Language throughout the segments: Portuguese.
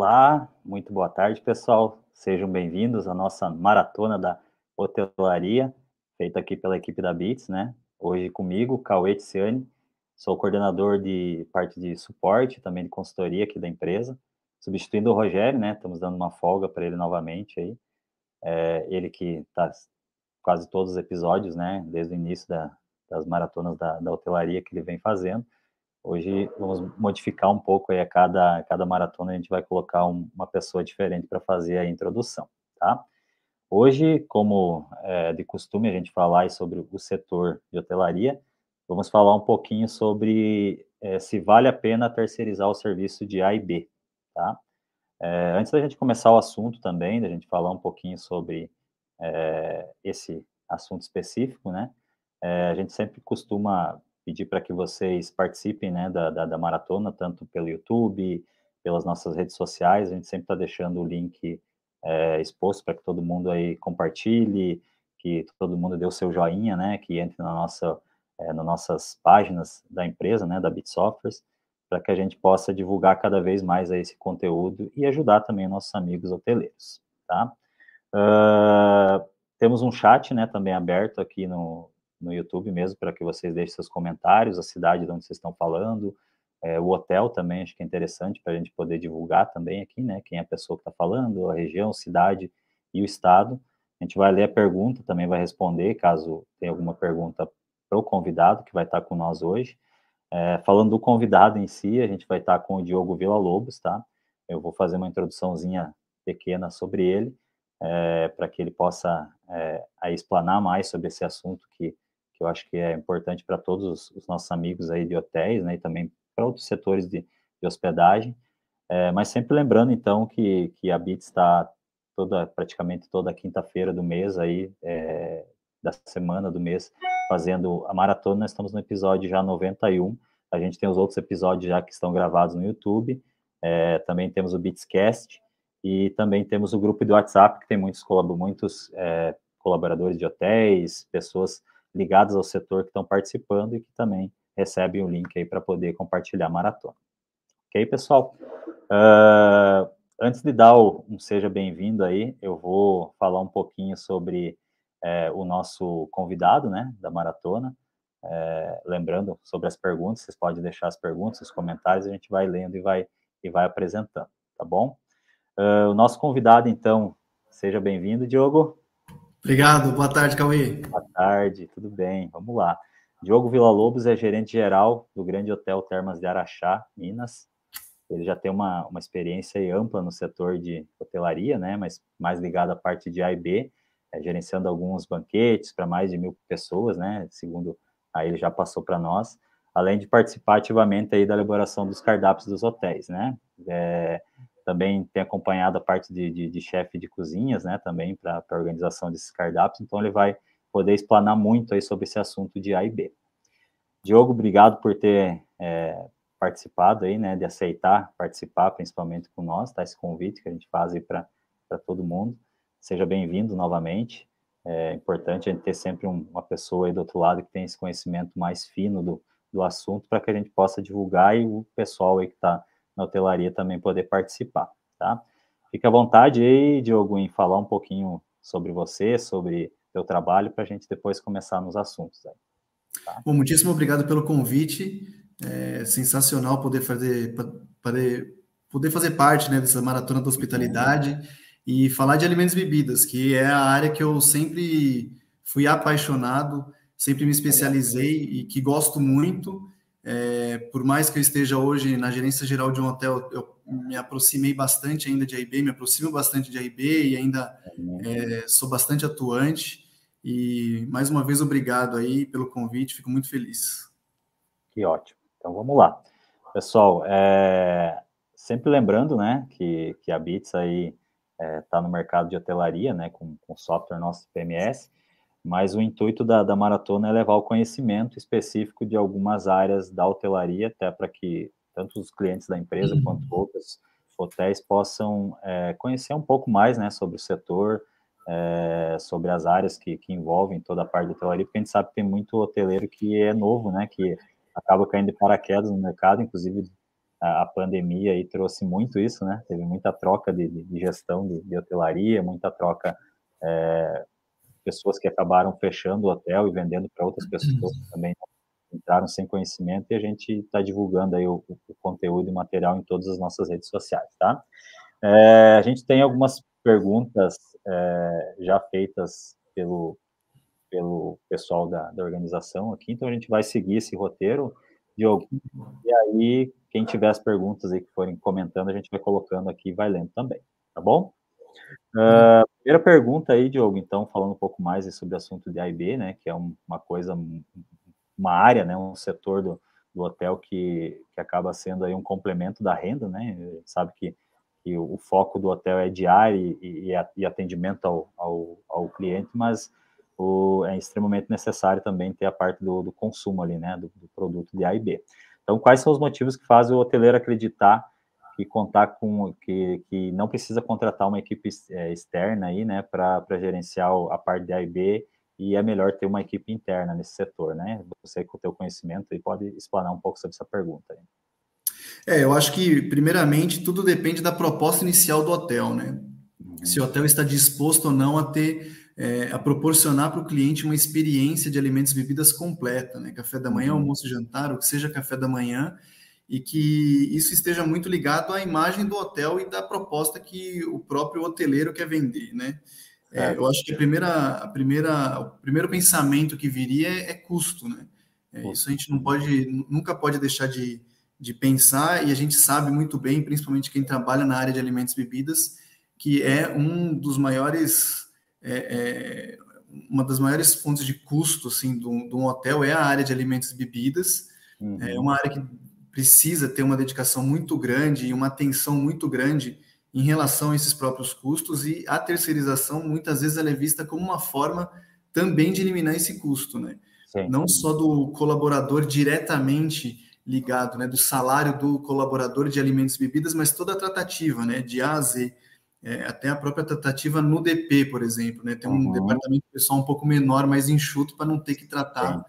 Olá, muito boa tarde, pessoal. Sejam bem-vindos à nossa maratona da hotelaria, feita aqui pela equipe da Bits, né? Hoje comigo, Cauê Tiziane, sou coordenador de parte de suporte, também de consultoria aqui da empresa, substituindo o Rogério, né? Estamos dando uma folga para ele novamente aí. É, ele que está quase todos os episódios, né? Desde o início da, das maratonas da, da hotelaria que ele vem fazendo. Hoje vamos modificar um pouco aí a cada, cada maratona, a gente vai colocar um, uma pessoa diferente para fazer a introdução, tá? Hoje, como é de costume a gente falar sobre o setor de hotelaria, vamos falar um pouquinho sobre é, se vale a pena terceirizar o serviço de A e B, tá? É, antes da gente começar o assunto também, da gente falar um pouquinho sobre é, esse assunto específico, né? É, a gente sempre costuma pedir para que vocês participem né, da, da, da, maratona, tanto pelo YouTube, pelas nossas redes sociais, a gente sempre está deixando o link é, exposto para que todo mundo aí compartilhe, que todo mundo dê o seu joinha, né, que entre na nossa, é, nas nossas páginas da empresa, né, da Bit Softwares, para que a gente possa divulgar cada vez mais esse conteúdo e ajudar também nossos amigos hoteleiros, tá? Uh, temos um chat, né, também aberto aqui no, no YouTube mesmo, para que vocês deixem seus comentários, a cidade de onde vocês estão falando, é, o hotel também, acho que é interessante para a gente poder divulgar também aqui, né, quem é a pessoa que está falando, a região, cidade e o estado. A gente vai ler a pergunta, também vai responder, caso tenha alguma pergunta para o convidado que vai estar com nós hoje. É, falando do convidado em si, a gente vai estar com o Diogo Vila Lobos, tá? Eu vou fazer uma introduçãozinha pequena sobre ele, é, para que ele possa é, explanar mais sobre esse assunto que que eu acho que é importante para todos os nossos amigos aí de hotéis, né, e também para outros setores de, de hospedagem, é, mas sempre lembrando, então, que, que a BIT está toda, praticamente toda quinta-feira do mês aí, é, da semana do mês, fazendo a maratona, nós estamos no episódio já 91, a gente tem os outros episódios já que estão gravados no YouTube, é, também temos o Bitscast, e também temos o grupo do WhatsApp, que tem muitos, muitos é, colaboradores de hotéis, pessoas ligados ao setor que estão participando e que também recebem o link aí para poder compartilhar a maratona. Ok, pessoal? Uh, antes de dar um seja bem-vindo aí, eu vou falar um pouquinho sobre é, o nosso convidado, né, da maratona. É, lembrando sobre as perguntas, vocês podem deixar as perguntas, os comentários, a gente vai lendo e vai, e vai apresentando, tá bom? Uh, o nosso convidado, então, seja bem-vindo, Diogo. Obrigado, boa tarde, Cauê. Boa tarde, tudo bem, vamos lá. Diogo Villa-Lobos é gerente geral do Grande Hotel Termas de Araxá, Minas. Ele já tem uma, uma experiência ampla no setor de hotelaria, né, mas mais ligado à parte de A e B, é, gerenciando alguns banquetes para mais de mil pessoas, né, segundo aí ele já passou para nós, além de participar ativamente aí da elaboração dos cardápios dos hotéis, né, é, também tem acompanhado a parte de, de, de chefe de cozinhas, né, também para a organização desses cardápios, então ele vai poder explanar muito aí sobre esse assunto de A e B. Diogo, obrigado por ter é, participado aí, né, de aceitar participar, principalmente com nós, tá, esse convite que a gente faz aí para todo mundo. Seja bem-vindo novamente. É importante a gente ter sempre um, uma pessoa aí do outro lado que tem esse conhecimento mais fino do, do assunto para que a gente possa divulgar e o pessoal aí que está na hotelaria também poder participar, tá? Fique à vontade aí, Diogo, em falar um pouquinho sobre você, sobre seu trabalho, para a gente depois começar nos assuntos. Aí, tá? Bom, muitíssimo obrigado pelo convite. É sensacional poder fazer, poder, poder fazer parte né, dessa maratona da hospitalidade e falar de alimentos e bebidas, que é a área que eu sempre fui apaixonado, sempre me especializei e que gosto muito. É, por mais que eu esteja hoje na gerência geral de um hotel, eu me aproximei bastante ainda de AIB, me aproximo bastante de AIB e ainda é, sou bastante atuante. E mais uma vez, obrigado aí pelo convite, fico muito feliz. Que ótimo. Então vamos lá. Pessoal, é, sempre lembrando né, que, que a Bits aí está é, no mercado de hotelaria, né, com, com software nosso PMS mas o intuito da, da maratona é levar o conhecimento específico de algumas áreas da hotelaria, até para que tanto os clientes da empresa uhum. quanto outros hotéis possam é, conhecer um pouco mais né, sobre o setor, é, sobre as áreas que, que envolvem toda a parte da hotelaria, porque a gente sabe que tem muito hoteleiro que é novo, né, que acaba caindo de paraquedas no mercado, inclusive a, a pandemia aí trouxe muito isso, né? Teve muita troca de, de gestão de, de, hotelaria, muita troca, é, pessoas que acabaram fechando o hotel e vendendo para outras pessoas que também entraram sem conhecimento e a gente está divulgando aí o, o, conteúdo e material em todas as nossas redes sociais, tá? É, a gente tem algumas perguntas é, já feitas pelo, pelo pessoal da, da organização aqui, então a gente vai seguir esse roteiro, Diogo, e aí quem tiver as perguntas aí que forem comentando, a gente vai colocando aqui e vai lendo também, tá bom? Uh, primeira pergunta aí, Diogo, então, falando um pouco mais sobre o assunto de AIB, né, que é um, uma coisa, uma área, né, um setor do, do hotel que, que acaba sendo aí um complemento da renda, né, sabe que, que o, foco do hotel é diário e, e, e atendimento ao, ao, ao, cliente, mas o, é extremamente necessário também ter a parte do, do consumo ali, né, do, do produto de A e B. Então, quais são os motivos que fazem o hoteleiro acreditar que contar com que, que não precisa contratar uma equipe é, externa aí, né, para gerenciar a parte de A e B e é melhor ter uma equipe interna nesse setor, né? Você com o teu conhecimento aí pode explanar um pouco sobre essa pergunta. Aí. É, eu acho que primeiramente tudo depende da proposta inicial do hotel, né? Uhum. Se o hotel está disposto ou não a ter é, a proporcionar para o cliente uma experiência de alimentos e bebidas completa, né? Café da manhã, uhum. almoço jantar, o que seja café da manhã, e que isso esteja muito ligado à imagem do hotel e da proposta que o próprio hoteleiro quer vender, né? É, eu acho que a primeira, a primeira, o primeiro pensamento que viria é, é custo, né? É, isso a gente não pode, nunca pode deixar de, de pensar e a gente sabe muito bem, principalmente quem trabalha na área de alimentos e bebidas, que é um dos maiores é, é, uma das maiores fontes de custo assim, de um, de um, hotel é a área de alimentos e bebidas. Uhum. É uma área que precisa ter uma dedicação muito grande e uma atenção muito grande em relação a esses próprios custos e a terceirização muitas vezes ela é vista como uma forma também de eliminar esse custo, né? Sim. Não só do colaborador diretamente ligado, né, do salário do colaborador de alimentos e bebidas, mas toda a tratativa, né, de A a Z é, até a própria tratativa no DP, por exemplo, né? Tem um uhum. departamento pessoal um pouco menor, mais enxuto, para não ter que tratar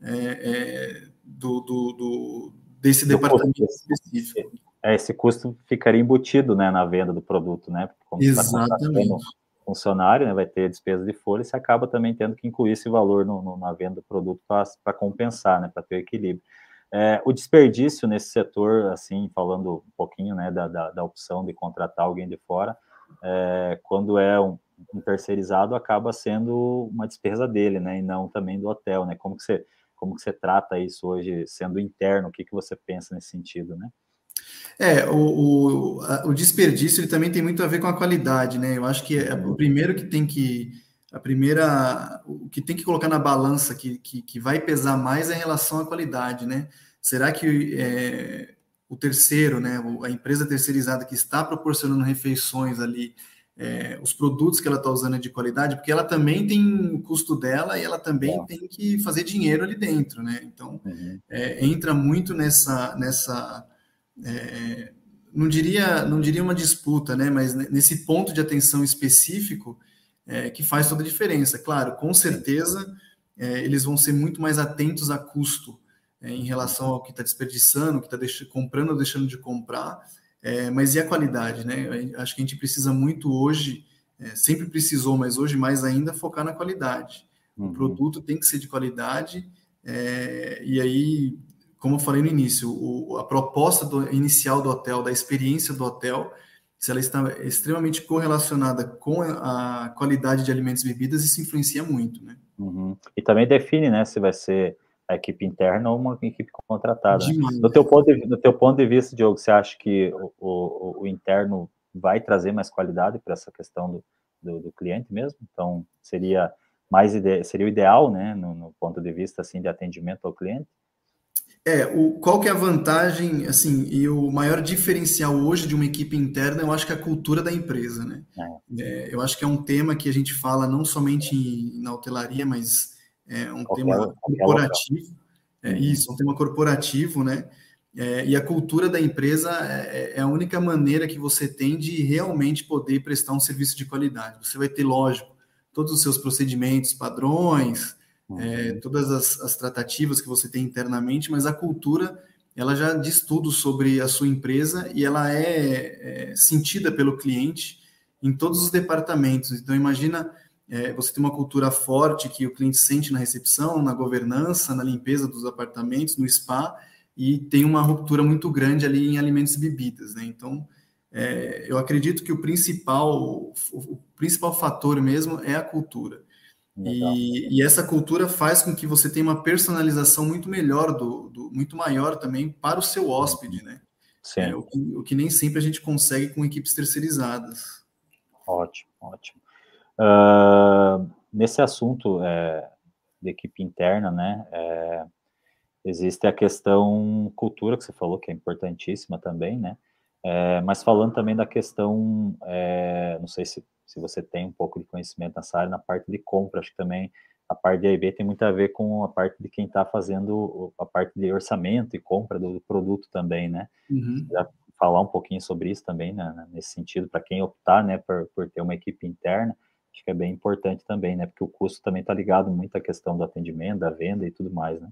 é, é, do, do, do, desse do departamento custo. específico. É, esse custo ficaria embutido né, na venda do produto, né? Como Exatamente. Funcionário, né, vai ter despesa de folha, você acaba também tendo que incluir esse valor no, no, na venda do produto para compensar, né, para ter equilíbrio. É, o desperdício nesse setor, assim, falando um pouquinho né, da, da, da opção de contratar alguém de fora, é, quando é um, um, terceirizado, acaba sendo uma despesa dele, né, e não também do hotel, né? Como que você, como que você trata isso hoje, sendo interno? O que, que você pensa nesse sentido, né? É, o, o, o desperdício ele também tem muito a ver com a qualidade, né? Eu acho que é, o primeiro que tem que a primeira o que tem que colocar na balança que, que, que vai pesar mais é em relação à qualidade, né? Será que é, o terceiro, né, a empresa terceirizada que está proporcionando refeições ali, é, os produtos que ela está usando é de qualidade, porque ela também tem o custo dela e ela também é. tem que fazer dinheiro ali dentro, né? Então uhum. é, entra muito nessa nessa é, não diria não diria uma disputa, né? Mas nesse ponto de atenção específico é, que faz toda a diferença. Claro, com certeza é, eles vão ser muito mais atentos a custo em relação ao que está desperdiçando, que está comprando ou deixando de comprar, é, mas e a qualidade, né? Acho que a gente precisa muito hoje, é, sempre precisou, mas hoje mais ainda, focar na qualidade. Uhum. O produto tem que ser de qualidade, é, e aí, como eu falei no início, o, a proposta do, inicial do hotel, da experiência do hotel, se ela está extremamente correlacionada com a qualidade de alimentos e bebidas, isso influencia muito, né? Uhum. E também define, né, se vai ser a equipe interna ou uma equipe contratada. Né? No, teu ponto de, no teu ponto de vista, Diogo, você acha que o, o, o interno vai trazer mais qualidade para essa questão do, do, do, cliente mesmo? Então, seria mais ide seria o ideal, né, no, no, ponto de vista assim de atendimento ao cliente? É, o, qual que é a vantagem, assim, e o maior diferencial hoje de uma equipe interna, eu acho que é a cultura da empresa, né? É. É, eu acho que é um tema que a gente fala não somente em, na hotelaria, mas é um qualquer, tema corporativo, é isso, um tema corporativo, né? É, e a cultura da empresa é, é, a única maneira que você tem de realmente poder prestar um serviço de qualidade. Você vai ter, lógico, todos os seus procedimentos, padrões, é, uhum. todas as, as, tratativas que você tem internamente, mas a cultura ela já diz tudo sobre a sua empresa e ela é, é sentida pelo cliente em todos os departamentos. Então, imagina é, você tem uma cultura forte que o cliente sente na recepção, na governança, na limpeza dos apartamentos, no spa, e tem uma ruptura muito grande ali em alimentos e bebidas. Né? Então, é, eu acredito que o principal, o principal fator mesmo é a cultura. E, e, essa cultura faz com que você tenha uma personalização muito melhor, do, do muito maior também para o seu hóspede, né? É, o, que, o, que, nem sempre a gente consegue com equipes terceirizadas. Ótimo, ótimo. Uh, nesse assunto é, de equipe interna, né? É, existe a questão cultura que você falou que é importantíssima também, né? É, mas falando também da questão, é, não sei se se você tem um pouco de conhecimento nessa área, na parte de compra, acho que também a parte de AIB tem muito a ver com a parte de quem está fazendo a parte de orçamento e compra do produto também, né? Uhum. falar um pouquinho sobre isso também, né, nesse sentido, para quem optar, né, por, por ter uma equipe interna, acho que é bem importante também, né, porque o custo também está ligado muito à questão do atendimento, da venda e tudo mais, né?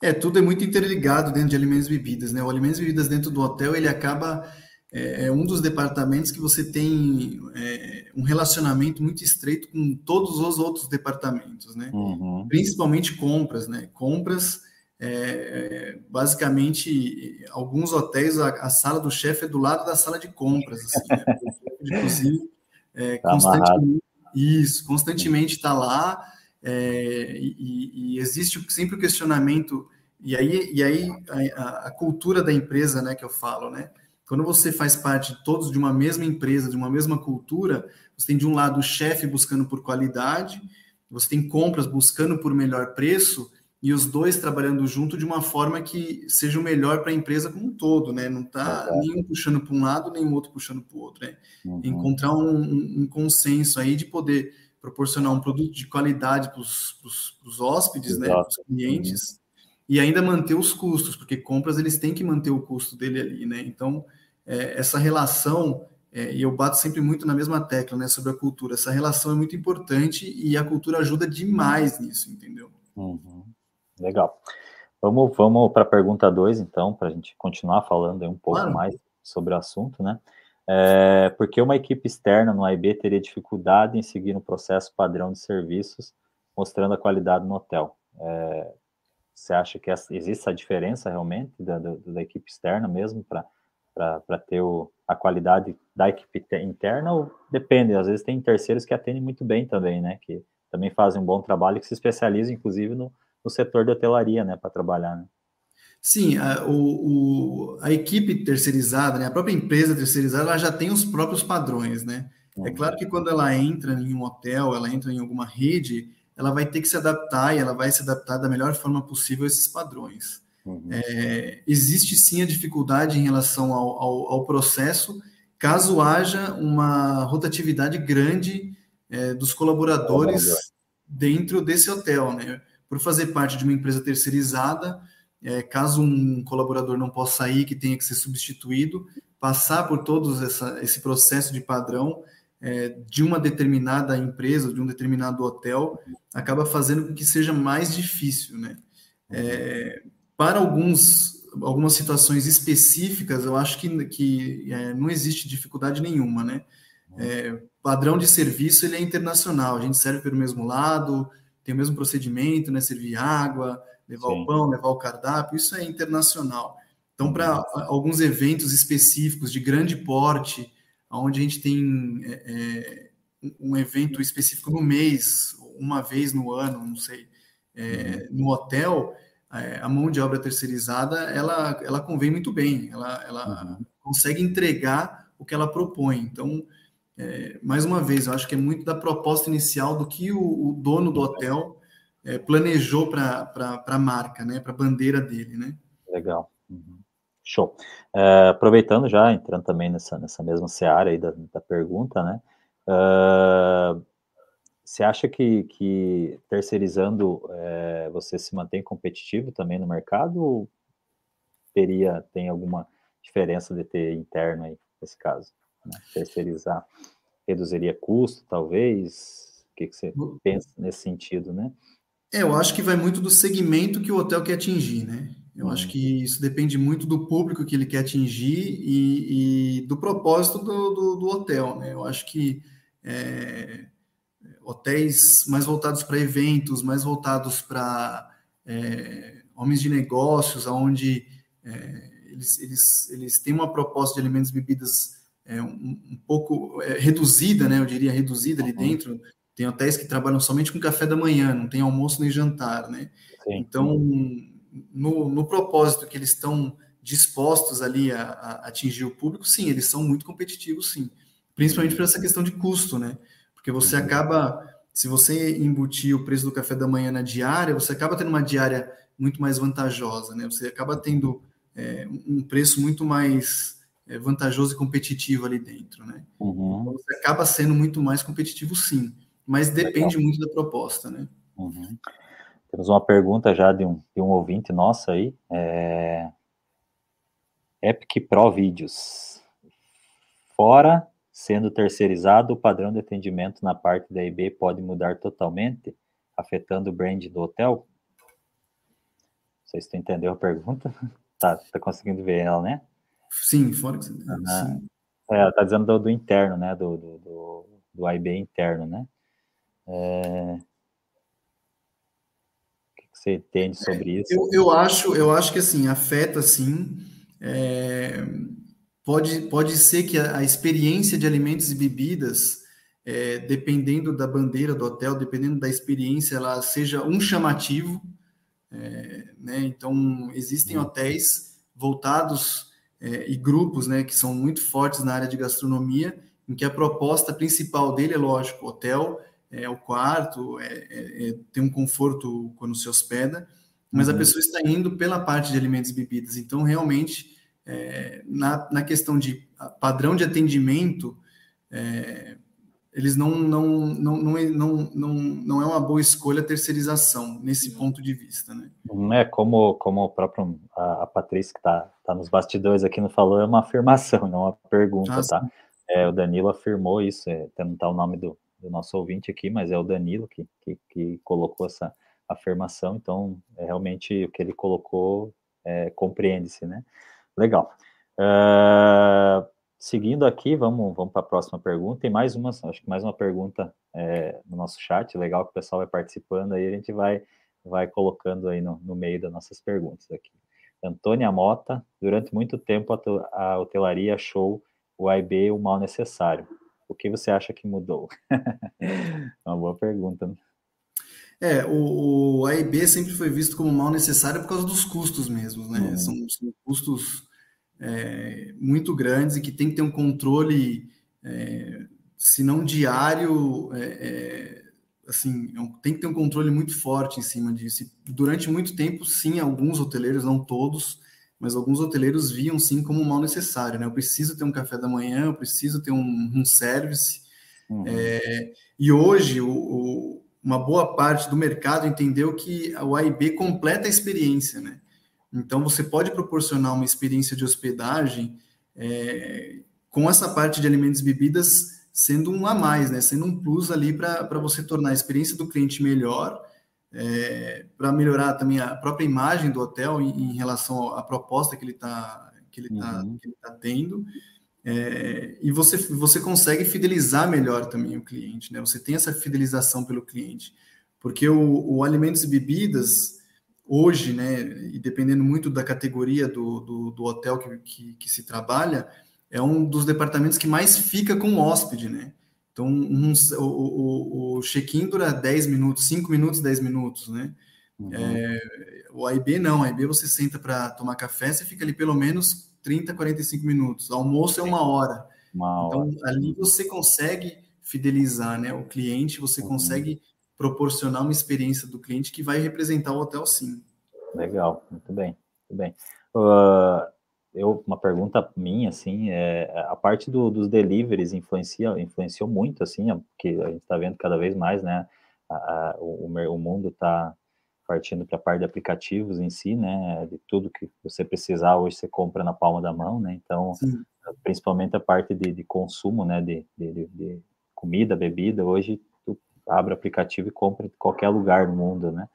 É, tudo é muito interligado dentro de alimentos e bebidas, né? O alimentos e bebidas dentro do hotel, ele acaba é, é um dos departamentos que você tem é, um relacionamento muito estreito com todos os outros departamentos, né? Uhum. Principalmente compras, né? Compras, é, é basicamente, alguns hotéis, a, a sala do chefe é do lado da sala de compras, assim, né? de cozinha, é, tá constantemente, isso, constantemente está lá, é, e, e, existe sempre o questionamento, e aí, e aí a, a cultura da empresa, né, que eu falo, né? Quando você faz parte todos de uma mesma empresa, de uma mesma cultura, você tem de um lado o chefe buscando por qualidade, você tem compras buscando por melhor preço e os dois trabalhando junto de uma forma que seja o melhor para a empresa como um todo, né? Não está é nenhum puxando para um lado, nem o outro puxando para o outro. Né? Uhum. Encontrar um, um, consenso aí de poder proporcionar um produto de qualidade para os hóspedes, Exato. né? Para os clientes. Uhum e ainda manter os custos, porque compras eles têm que manter o custo dele ali, né? Então, é, essa relação, é, e eu bato sempre muito na mesma tecla, né, sobre a cultura, essa relação é muito importante e a cultura ajuda demais nisso, entendeu? Uhum. Legal. Vamos, vamos para a pergunta 2, então, para a gente continuar falando um pouco claro. mais sobre o assunto, né? É, porque uma equipe externa no AIB teria dificuldade em seguir um processo padrão de serviços, mostrando a qualidade no hotel. É, você acha que existe essa diferença realmente da, da, da equipe externa mesmo para ter o, a qualidade da equipe interna ou depende? Às vezes tem terceiros que atendem muito bem também, né? Que também fazem um bom trabalho, que se especializam inclusive no, no setor da hotelaria, né? Para trabalhar, né? Sim, a, o, o, a equipe terceirizada, né, a própria empresa terceirizada, ela já tem os próprios padrões, né? É claro que quando ela entra em um hotel, ela entra em alguma rede, ela vai ter que se adaptar e ela vai se adaptar da melhor forma possível a esses padrões. Uhum. É, existe sim a dificuldade em relação ao, ao, ao processo, caso haja uma rotatividade grande é, dos colaboradores dentro desse hotel, né? Por fazer parte de uma empresa terceirizada, é, caso um colaborador não possa sair, que tenha que ser substituído, passar por todo esse processo de padrão é, de uma determinada empresa, de um determinado hotel, acaba fazendo com que seja mais difícil, né? É, para alguns, algumas situações específicas, eu acho que, que é, não existe dificuldade nenhuma, né? É, padrão de serviço ele é internacional, a gente serve pelo mesmo lado, tem o mesmo procedimento, né? Servir água, levar Sim. o pão, levar o cardápio, isso é internacional. Então, para alguns eventos específicos de grande porte, onde a gente tem é, é um evento específico no mês, uma vez no ano, não sei, é, uhum. no hotel, é, a mão de obra terceirizada, ela, ela convém muito bem, ela, ela uhum. consegue entregar o que ela propõe. Então, é, mais uma vez, eu acho que é muito da proposta inicial do que o, o dono do hotel é, planejou para a marca, né, para a bandeira dele, né? Legal. Uhum. Show. Uh, aproveitando já, entrando também nessa, nessa mesma seara aí da, da pergunta, né? Uh, você acha que, que terceirizando é, você se mantém competitivo também no mercado ou teria, tem alguma diferença de ter interno aí, nesse caso? Né? Terceirizar reduziria custo, talvez? O que, que você pensa nesse sentido, né? É, eu acho que vai muito do segmento que o hotel quer atingir, né? Eu acho que isso depende muito do público que ele quer atingir e, e do propósito do, do, do, hotel. Né? Eu acho que é, hotéis mais voltados para eventos, mais voltados para é, homens de negócios, onde é, eles, eles, eles têm uma proposta de alimentos e bebidas é, um, um, pouco é, reduzida, né? Eu diria reduzida ali uhum. dentro. Tem hotéis que trabalham somente com café da manhã, não tem almoço nem jantar, né? Sim. Então, no, no propósito que eles estão dispostos ali a, a, atingir o público, sim, eles são muito competitivos, sim. Principalmente por essa questão de custo, né? Porque você uhum. acaba, se você embutir o preço do café da manhã na diária, você acaba tendo uma diária muito mais vantajosa, né? Você acaba tendo é, um preço muito mais é, vantajoso e competitivo ali dentro, né? Uhum. Então, você acaba sendo muito mais competitivo, sim. Mas depende Legal. muito da proposta, né? Uhum. Temos uma pergunta já de um, de um ouvinte nosso aí. É... Epic Pro Vídeos. Fora sendo terceirizado, o padrão de atendimento na parte da IB pode mudar totalmente, afetando o brand do hotel? Não sei se tu entendeu a pergunta. Tá, tá conseguindo ver ela, né? Sim, fora que você... Uhum. É, tá dizendo do, do interno, né? Do, do, do, do IB interno, né? É você entende sobre isso? Eu, eu, acho, eu acho que assim, afeta sim. É, pode, pode ser que a, a, experiência de alimentos e bebidas, é, dependendo da bandeira do hotel, dependendo da experiência, ela seja um chamativo. É, né? Então, existem hotéis voltados é, e grupos né, que são muito fortes na área de gastronomia, em que a proposta principal dele é, lógico, hotel, é o quarto, é, é, é, tem um conforto quando se hospeda, mas uhum. a pessoa está indo pela parte de alimentos e bebidas. Então, realmente, é, na, na questão de padrão de atendimento, é, eles não não, não, não, não, não, não é uma boa escolha a terceirização nesse ponto de vista, né? É como, como o próprio a, a Patrícia que está tá nos bastidores aqui não falou, é uma afirmação, não é uma pergunta, ah, tá? É, o Danilo afirmou isso, é, não tá o nome do, do nosso ouvinte aqui, mas é o Danilo que, que, que colocou essa afirmação, então é realmente o que ele colocou é, compreende-se, né? Legal. Uh, seguindo aqui, vamos, vamos para a próxima pergunta. Tem mais uma, acho que mais uma pergunta é, no nosso chat, legal que o pessoal vai participando aí, a gente vai, vai colocando aí no, no meio das nossas perguntas aqui. Antônia Mota, durante muito tempo a, a hotelaria achou o AIB o mal necessário o que você acha que mudou? é uma boa pergunta. Né? É, o, o AIB sempre foi visto como mal necessário por causa dos custos mesmo, né? Uhum. São, são, custos é, muito grandes e que tem que ter um controle, é, se não diário, é, é assim, é tem que ter um controle muito forte em cima disso. E durante muito tempo, sim, alguns hoteleiros, não todos, mas alguns hoteleiros viam sim como um mal necessário, né? Eu preciso ter um café da manhã, eu preciso ter um, um service. Uhum. É, e hoje, o, o, uma boa parte do mercado entendeu que o AIB completa a experiência, né? Então, você pode proporcionar uma experiência de hospedagem é, com essa parte de alimentos e bebidas sendo um a mais, né? Sendo um plus ali para você tornar a experiência do cliente melhor é, para melhorar também a própria imagem do hotel em, em relação à proposta que ele está que ele tá, uhum. que ele tá tendo. É, e você, você consegue fidelizar melhor também o cliente, né? Você tem essa fidelização pelo cliente. Porque o, o alimentos e bebidas, hoje, né, e dependendo muito da categoria do, do, do hotel que, que, que, se trabalha, é um dos departamentos que mais fica com o hóspede, né? Então, um, o, o, o check-in dura 10 minutos, 5 minutos, 10 minutos, né? Uhum. É, o AIB não, o AIB você senta para tomar café, você fica ali pelo menos 30, 45 minutos. Almoço é uma hora. Uma então, hora. ali você consegue fidelizar né, o cliente, você uhum. consegue proporcionar uma experiência do cliente que vai representar o hotel sim. Legal, muito bem, muito bem. Uh, eu, uma pergunta minha, assim, é, a parte do, dos deliveries influencia, influenciou muito, assim, porque a gente está vendo cada vez mais, né, a, a, o, o mundo está partindo para a parte de aplicativos em si, né, de tudo que você precisar hoje você compra na palma da mão, né, então, Sim. principalmente a parte de, de consumo, né, de, de, de, comida, bebida, hoje abre o aplicativo e compra em qualquer lugar no mundo, né,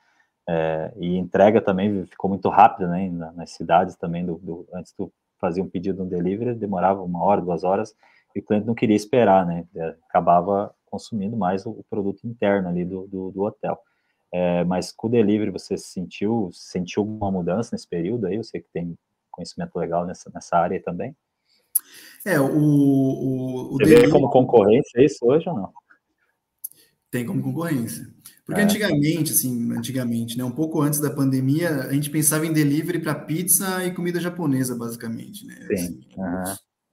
É, e entrega também ficou muito rápida, né? Nas cidades também, do, do, antes tu fazia um pedido no delivery, demorava uma hora, duas horas, e o cliente não queria esperar, né? É, acabava consumindo mais o, o produto interno ali do, do, do hotel. É, mas com o delivery você sentiu, sentiu alguma mudança nesse período aí? Eu sei que tem conhecimento legal nessa, nessa área também. É, o, o, o Você delivery... vê como concorrência isso hoje ou não? Tem como concorrência. Porque é. antigamente, assim, antigamente, né, um pouco antes da pandemia, a gente pensava em delivery para pizza e comida japonesa, basicamente, né? Sim. Assim, uhum.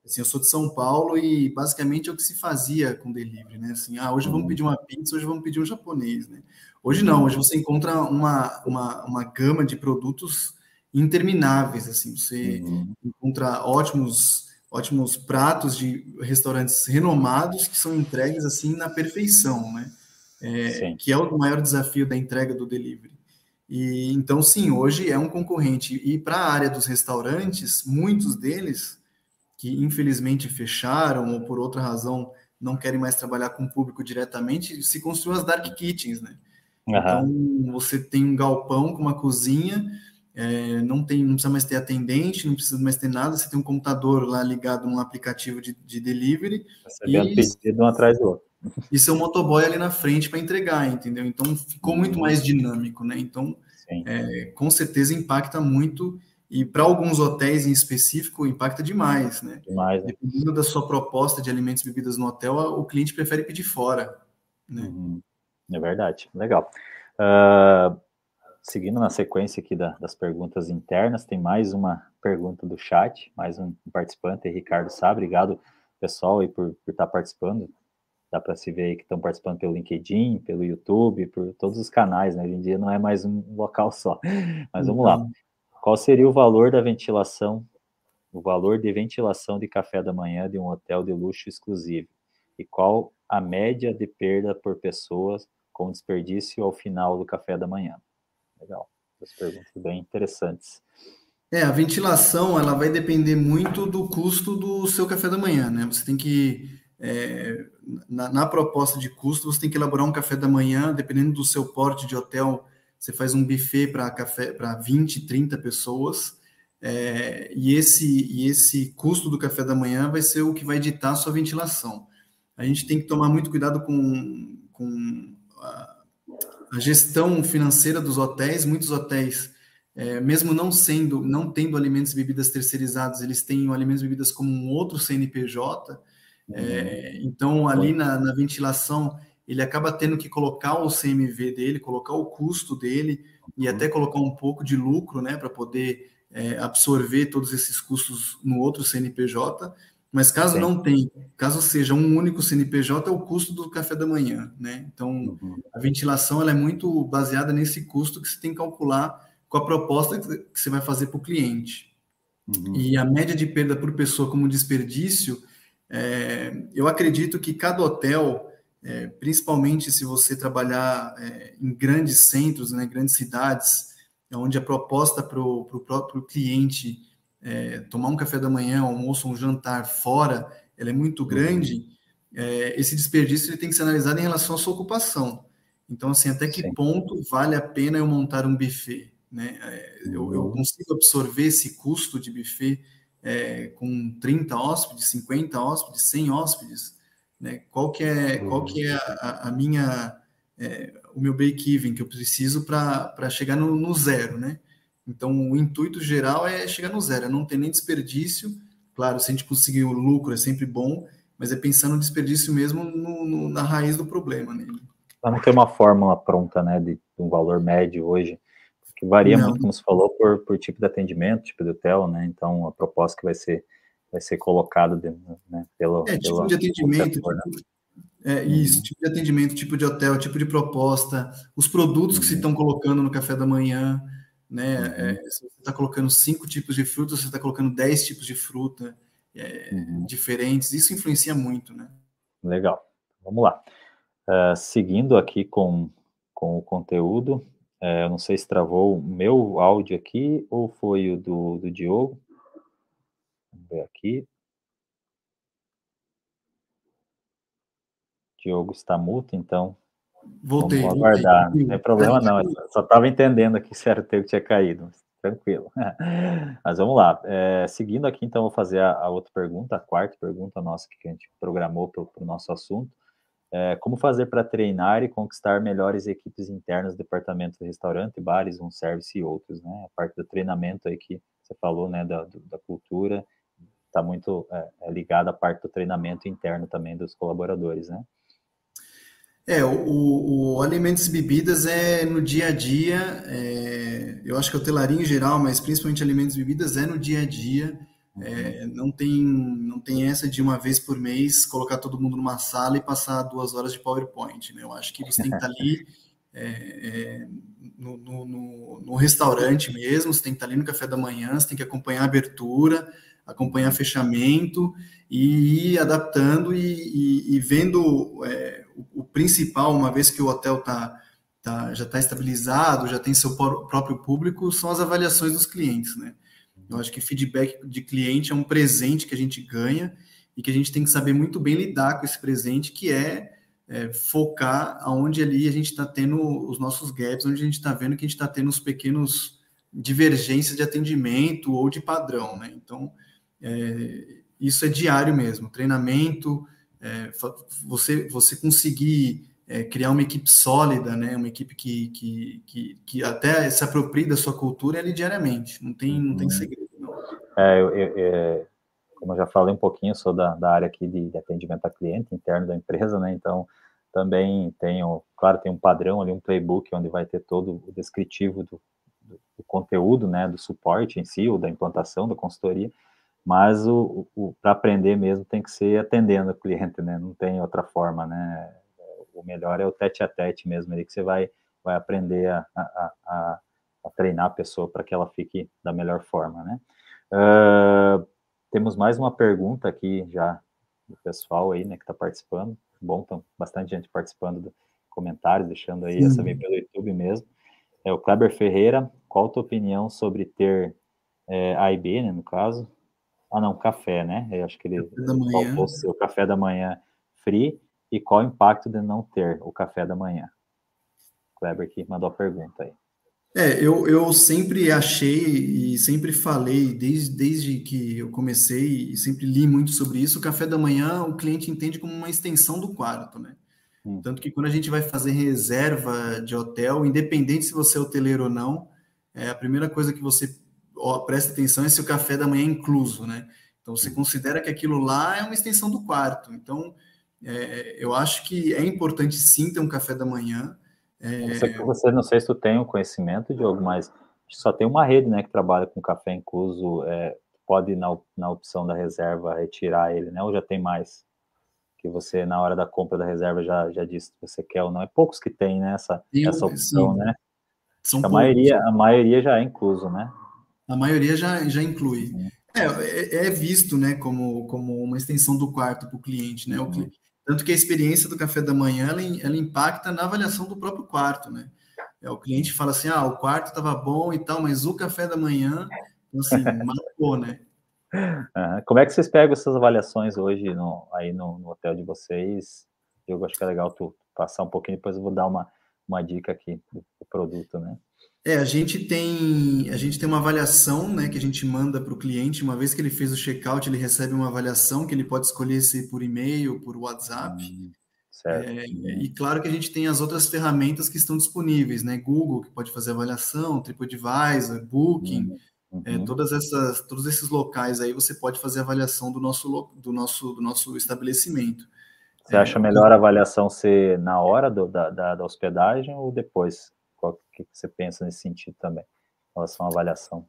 assim, eu sou de São Paulo e basicamente é o que se fazia com delivery, né? Assim, ah, hoje uhum. vamos pedir uma pizza, hoje vamos pedir um japonês, né? Hoje não, hoje você encontra uma, uma, uma gama de produtos intermináveis, assim, você uhum. encontra ótimos ótimos pratos de restaurantes renomados que são entregues assim na perfeição, né? É, que é o maior desafio da entrega do delivery. E então sim, hoje é um concorrente e para a área dos restaurantes, muitos deles que infelizmente fecharam ou por outra razão não querem mais trabalhar com o público diretamente, se construíram as dark kitchens, né? Uhum. Então você tem um galpão com uma cozinha é, não tem, não precisa mais ter atendente, não precisa mais ter nada, você tem um computador lá ligado num aplicativo de, de delivery. Recebendo e, pedido um atrás do outro. E seu motoboy ali na frente para entregar, entendeu? Então ficou muito uhum. mais dinâmico, né? Então, é, com certeza impacta muito e para alguns hotéis em específico impacta demais, né? Demais, né? Dependendo da sua proposta de alimentos e bebidas no hotel, o cliente prefere pedir fora, né? Uhum. É verdade, legal. Uh, seguindo na sequência aqui da, das perguntas internas, tem mais uma pergunta do chat, mais um participante, Ricardo Sá, obrigado pessoal aí por, por estar participando, dá para se ver aí que estão participando pelo LinkedIn, pelo YouTube, por todos os canais, né, hoje em dia não é mais um local só, mas vamos lá, uhum. qual seria o valor da ventilação, o valor de ventilação de café da manhã de um hotel de luxo exclusivo, e qual a média de perda por pessoas com desperdício ao final do café da manhã? Legal. As perguntas bem interessantes. É, a ventilação ela vai depender muito do custo do seu café da manhã, né? Você tem que é, na, na, proposta de custo você tem que elaborar um café da manhã, dependendo do seu porte de hotel, você faz um buffet para café para 20, 30 pessoas. É, e esse e esse custo do café da manhã vai ser o que vai ditar a sua ventilação. A gente tem que tomar muito cuidado com, com a, a gestão financeira dos hotéis, muitos hotéis, é, mesmo não sendo, não tendo alimentos e bebidas terceirizados, eles têm alimentos e bebidas como um outro CNPJ. É, uhum. então, ali na, na, ventilação, ele acaba tendo que colocar o CMV dele, colocar o custo dele e uhum. até colocar um pouco de lucro, né, para poder é, absorver todos esses custos no outro CNPJ. Mas caso Sim. não tenha, caso seja um único CNPJ, é o custo do café da manhã, né? Então, uhum. a ventilação ela é muito baseada nesse custo que você tem que calcular com a proposta que você vai fazer para o cliente. Uhum. E a média de perda por pessoa como desperdício, é, eu acredito que cada hotel, é, principalmente se você trabalhar é, em grandes centros, né, grandes cidades, onde a proposta para o próprio cliente é, tomar um café da manhã, almoço, um jantar fora, ela é muito uhum. grande, é, esse desperdício ele tem que ser analisado em relação à sua ocupação. Então, assim, até que Sim. ponto vale a pena eu montar um buffet? Né? É, eu, eu, uhum. consigo absorver esse custo de buffet é, com 30 hóspedes, 50 hóspedes, 100 hóspedes? Né? Qual que é, qual que é a, a minha, é, o meu break-even que eu preciso para chegar no, no zero, né? Então, o intuito geral é chegar no zero, é não ter nem desperdício. Claro, se a gente conseguir o lucro é sempre bom, mas é pensar no desperdício mesmo no, no, na raiz do problema. Né? Não tem uma fórmula pronta, né, de um valor médio hoje, que varia não. muito, como você falou, por, por tipo de atendimento, tipo de hotel, né? Então, a proposta que vai ser vai ser colocada né, pelo é, tipo de atendimento, setor, né? tipo, é, isso, tipo de atendimento, tipo de hotel, tipo de proposta, os produtos uhum. que se uhum. estão colocando no café da manhã, né? Uhum. É, se você está colocando cinco tipos de fruta, você está colocando dez tipos de fruta é, uhum. diferentes, isso influencia muito, né? Legal, vamos lá. Uh, seguindo aqui com, com o conteúdo, uh, eu não sei se travou o meu áudio aqui ou foi o do, do Diogo. Vamos ver aqui. Diogo está mudo, então Voltei. Vamos aguardar, não tem problema não, só estava entendendo aqui se era o teu que tinha caído, tranquilo. Mas vamos lá, é, seguindo aqui, então, vou fazer a, a, outra pergunta, a quarta pergunta nossa que a gente programou para o nosso assunto. É, como fazer para treinar e conquistar melhores equipes internas departamento de restaurante, bares, um service e outros, né? A parte do treinamento aí que você falou, né, da, da cultura, está muito é, é ligada à parte do treinamento interno também dos colaboradores, né? É, o, o, alimentos e bebidas é no dia a dia, é, eu acho que a hotelaria em geral, mas principalmente alimentos e bebidas é no dia a dia, é, não, tem, não tem essa de uma vez por mês colocar todo mundo numa sala e passar duas horas de PowerPoint, né? Eu acho que você tem que estar ali é, é, no, no, no, restaurante mesmo, você tem que estar ali no café da manhã, você tem que acompanhar a abertura, acompanhar fechamento e ir adaptando e, e, e vendo é, o, o, principal, uma vez que o hotel tá, tá já está estabilizado, já tem seu próprio público, são as avaliações dos clientes, né? Eu acho que feedback de cliente é um presente que a gente ganha e que a gente tem que saber muito bem lidar com esse presente, que é, é focar aonde ali a gente está tendo os nossos gaps, onde a gente está vendo que a gente está tendo os pequenos divergências de atendimento ou de padrão, né? Então, é, isso é diário mesmo, treinamento, é, você, você conseguir é, criar uma equipe sólida, né? Uma equipe que, que, que, que, até se aproprie da sua cultura ali diariamente. Não tem, não tem uhum. segredo, não. É, eu, eu, é, como eu já falei um pouquinho, sou da, da área aqui de, de, atendimento a cliente interno da empresa, né? Então, também tenho, claro, tem um padrão ali, um playbook, onde vai ter todo o descritivo do, do, do conteúdo, né? Do suporte em si, ou da implantação da consultoria, mas o, o para aprender mesmo tem que ser atendendo o cliente, né? Não tem outra forma, né? O melhor é o tete a tete mesmo, ali que você vai, vai aprender a, a, a, a treinar a pessoa para que ela fique da melhor forma, né? Uh, temos mais uma pergunta aqui já do pessoal aí, né, que está participando. Bom, então, bastante gente participando do comentários, deixando aí Sim. essa vem pelo YouTube mesmo. É o Kleber Ferreira, qual a tua opinião sobre ter é, A e B, né, no caso? Ah, não, café, né? Eu acho que ele faltou o seu café da manhã free e qual o impacto de não ter o café da manhã? Kleber que mandou a pergunta aí. É, eu, eu sempre achei e sempre falei, desde, desde que eu comecei, e sempre li muito sobre isso, o café da manhã o cliente entende como uma extensão do quarto, né? Hum. Tanto que quando a gente vai fazer reserva de hotel, independente se você é hoteleiro ou não, é, a primeira coisa que você ó, presta atenção é se o café da manhã é incluso, né? Então você hum. considera que aquilo lá é uma extensão do quarto. Então, é, eu acho que é importante sim ter um café da manhã. É... Você, você, não sei se tu tem o um conhecimento, Diogo, mas só tem uma rede né, que trabalha com café incluso. É, pode, na, na opção da reserva, retirar ele, né? Ou já tem mais? Que você, na hora da compra da reserva, já, já disse que você quer ou não. É poucos que tem né, essa, essa opção, sim. né? São a, maioria, a maioria já é incluso, né? A maioria já, já inclui. É, é, é, visto né, como, como uma extensão do quarto para o cliente, né? O cliente tanto que a experiência do café da manhã ela, ela impacta na avaliação do próprio quarto, né? É, o cliente fala assim: ah, o quarto estava bom e tal, mas o café da manhã, então, assim, marcou, né? Como é que vocês pegam essas avaliações hoje no, aí no, no, hotel de vocês? Eu acho que é legal tu passar um pouquinho, depois eu vou dar uma, uma dica aqui do, do produto, né? É, a gente tem a gente tem uma avaliação, né, que a gente manda para o cliente. Uma vez que ele fez o checkout, ele recebe uma avaliação que ele pode escolher se por e-mail, por WhatsApp. Hum, é, e claro que a gente tem as outras ferramentas que estão disponíveis, né? Google que pode fazer avaliação, TripAdvisor, Booking, uhum. é, todas essas, todos esses locais aí você pode fazer avaliação do nosso do nosso do nosso estabelecimento. Você acha melhor a avaliação ser na hora do, da, da, da hospedagem ou depois? Qual que você pensa nesse sentido também, em relação à avaliação?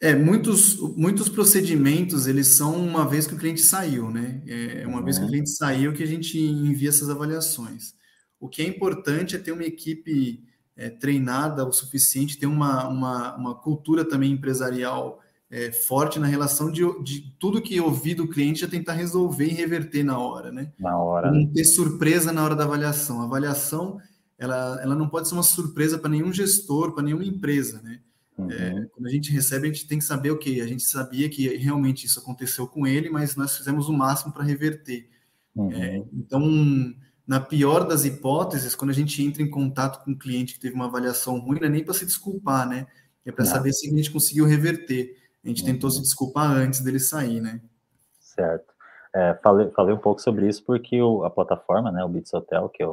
É, muitos, muitos procedimentos, eles são uma vez que o cliente saiu, né? É uma uhum. vez que o uhum. cliente saiu que a gente envia essas avaliações. O que é importante é ter uma equipe é, treinada o suficiente, ter uma, uma, uma cultura também empresarial é, forte na relação de, de tudo que ouvir do cliente já tentar resolver e reverter na hora, né? Na hora. Não ter surpresa na hora da avaliação. A avaliação ela, ela não pode ser uma surpresa para nenhum gestor, para nenhuma empresa, né? Uhum. É, quando a gente recebe, a gente tem que saber o que a gente sabia que realmente isso aconteceu com ele, mas nós fizemos o máximo para reverter. Uhum. É, então, na pior das hipóteses, quando a gente entra em contato com um cliente que teve uma avaliação ruim, não é nem para se desculpar, né? É para saber se a gente conseguiu reverter. A gente uhum. tentou se desculpar antes dele sair, né? Certo. É, falei, falei um pouco sobre isso porque o, a plataforma, né, o Bits Hotel, que é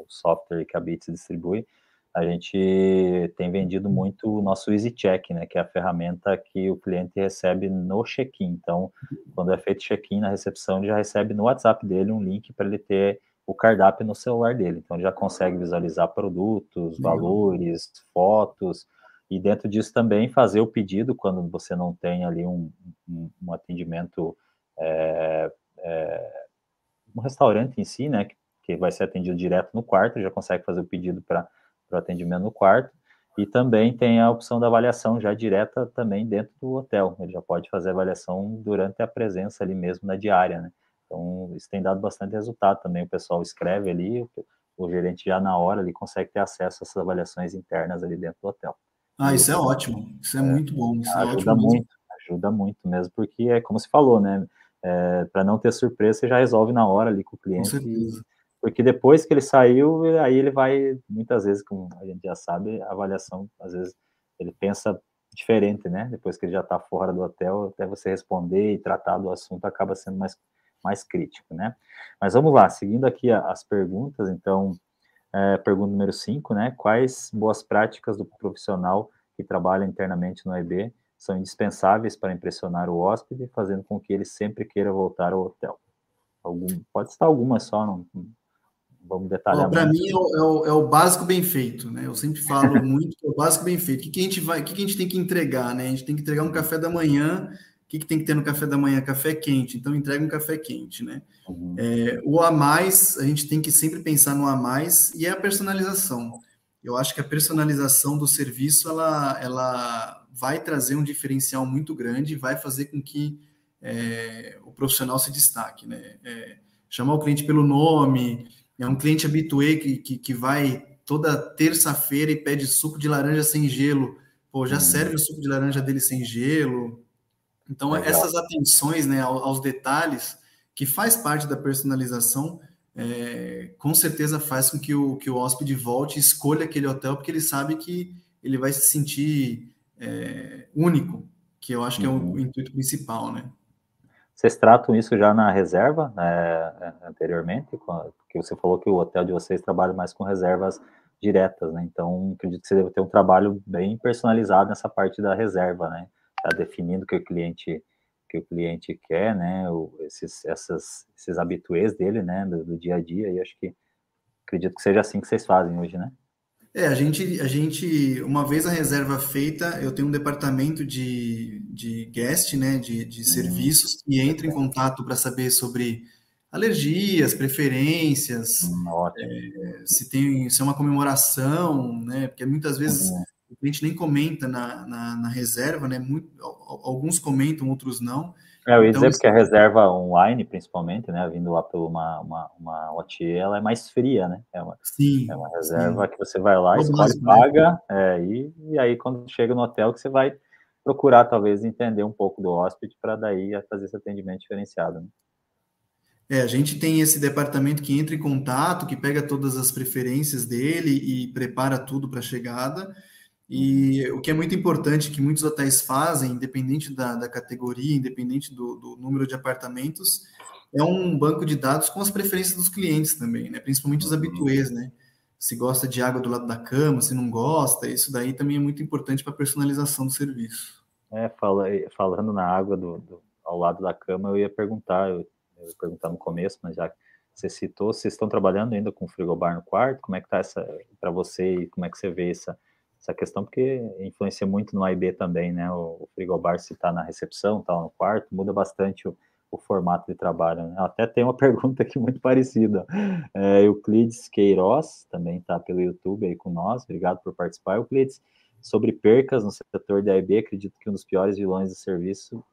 o, software que a Bits distribui, a gente tem vendido muito o nosso Easy Check, né, que é a ferramenta que o cliente recebe no check-in. Então, quando é feito check-in na recepção, ele já recebe no WhatsApp dele um link para ele ter o cardápio no celular dele. Então, ele já consegue visualizar produtos, valores, fotos, e dentro disso também fazer o pedido quando você não tem ali um, um, um atendimento, é, é, um restaurante em si, né, que, que vai ser atendido direto no quarto, já consegue fazer o pedido para o atendimento no quarto, e também tem a opção da avaliação já direta também dentro do hotel, ele já pode fazer a avaliação durante a presença ali mesmo na diária, né, então isso tem dado bastante resultado também, o pessoal escreve ali, o gerente já na hora ele consegue ter acesso a essas avaliações internas ali dentro do hotel. Ah, isso é ótimo, isso é, é muito bom. Isso é ajuda é muito, mesmo. ajuda muito mesmo, porque é como se falou, né? É, para não ter surpresa, você já resolve na hora ali com o cliente. Com certeza. Porque depois que ele saiu, aí ele vai, muitas vezes, como a gente já sabe, a avaliação, às vezes, ele pensa diferente, né? Depois que ele já está fora do hotel, até você responder e tratar do assunto acaba sendo mais, mais crítico, né? Mas vamos lá, seguindo aqui as perguntas, então, é, pergunta número 5, né? Quais boas práticas do profissional que trabalha internamente no EB são indispensáveis para impressionar o hóspede, fazendo com que ele sempre queira voltar ao hotel? Algum, pode estar alguma só, não, vamos detalhar. Para mim é o, é, o, é o, básico bem feito, né? Eu sempre falo muito que é o básico bem feito. O que, que a gente vai, o que, que a gente tem que entregar, né? A gente tem que entregar um café da manhã que, que tem que ter no café da manhã? Café quente, então entrega um café quente, né? Uhum. É, o a mais, a gente tem que sempre pensar no a mais e é a personalização. Eu acho que a personalização do serviço ela, ela vai trazer um diferencial muito grande, vai fazer com que é, o profissional se destaque, né? É, chamar o cliente pelo nome, é um cliente habitué que, que, que vai toda terça-feira e pede suco de laranja sem gelo. Pô, já uhum. serve o suco de laranja dele sem gelo, então, Legal. essas atenções né, aos detalhes, que faz parte da personalização, é, com certeza faz com que o, que o hóspede volte e escolha aquele hotel, porque ele sabe que ele vai se sentir é, único, que eu acho que é o, o, uhum. intuito principal, né? Vocês tratam isso já na reserva, né, anteriormente? Porque você falou que o hotel de vocês trabalha mais com reservas diretas, né? Então, acredito que você deve ter um trabalho bem personalizado nessa parte da reserva, né? está definindo que o cliente que o cliente quer, né? O, esses essas, esses habituês dele, né? Do, do, dia a dia. E acho que acredito que seja assim que vocês fazem hoje, né? É, a gente, a gente, uma vez a reserva feita, eu tenho um departamento de, de guest, né, de, de hum, serviços, e entra em contato para saber sobre alergias, preferências, é, se tem se é uma comemoração, né, porque muitas vezes uhum o cliente nem comenta na, na, na reserva, né? Muito, alguns comentam, outros não. É, eu ia então, dizer porque a reserva online, principalmente, né, vindo lá por uma, uma, uma OT, ela é mais fria, né? É uma, sim, é uma reserva sim. que você vai lá, escolhe, né? paga, é, e, e aí quando chega no hotel que você vai procurar, talvez, entender um pouco do hóspede para daí fazer esse atendimento diferenciado, né? É, a gente tem esse departamento que entra em contato, que pega todas as preferências dele e prepara tudo para a chegada, e o que é muito importante que muitos hotéis fazem, independente da, da categoria, independente do, do, número de apartamentos, é um banco de dados com as preferências dos clientes também, né? Principalmente os habituês, né? Se gosta de água do lado da cama, se não gosta, isso daí também é muito importante para a personalização do serviço. É, fala, falando na água do, do, ao lado da cama, eu ia perguntar, eu, eu ia perguntar no começo, mas já você citou, vocês estão trabalhando ainda com frigobar no quarto? Como é que tá essa para você e como é que você vê essa essa questão, porque influencia muito no AIB também, né? O, o frigobar, se está na recepção, está no quarto, muda bastante o, o formato de trabalho. Né? Até tem uma pergunta aqui muito parecida. É, Euclides Queiroz, também está pelo YouTube aí com nós, obrigado por participar. Euclides, sobre percas no setor de AIB, acredito que um dos piores vilões do serviço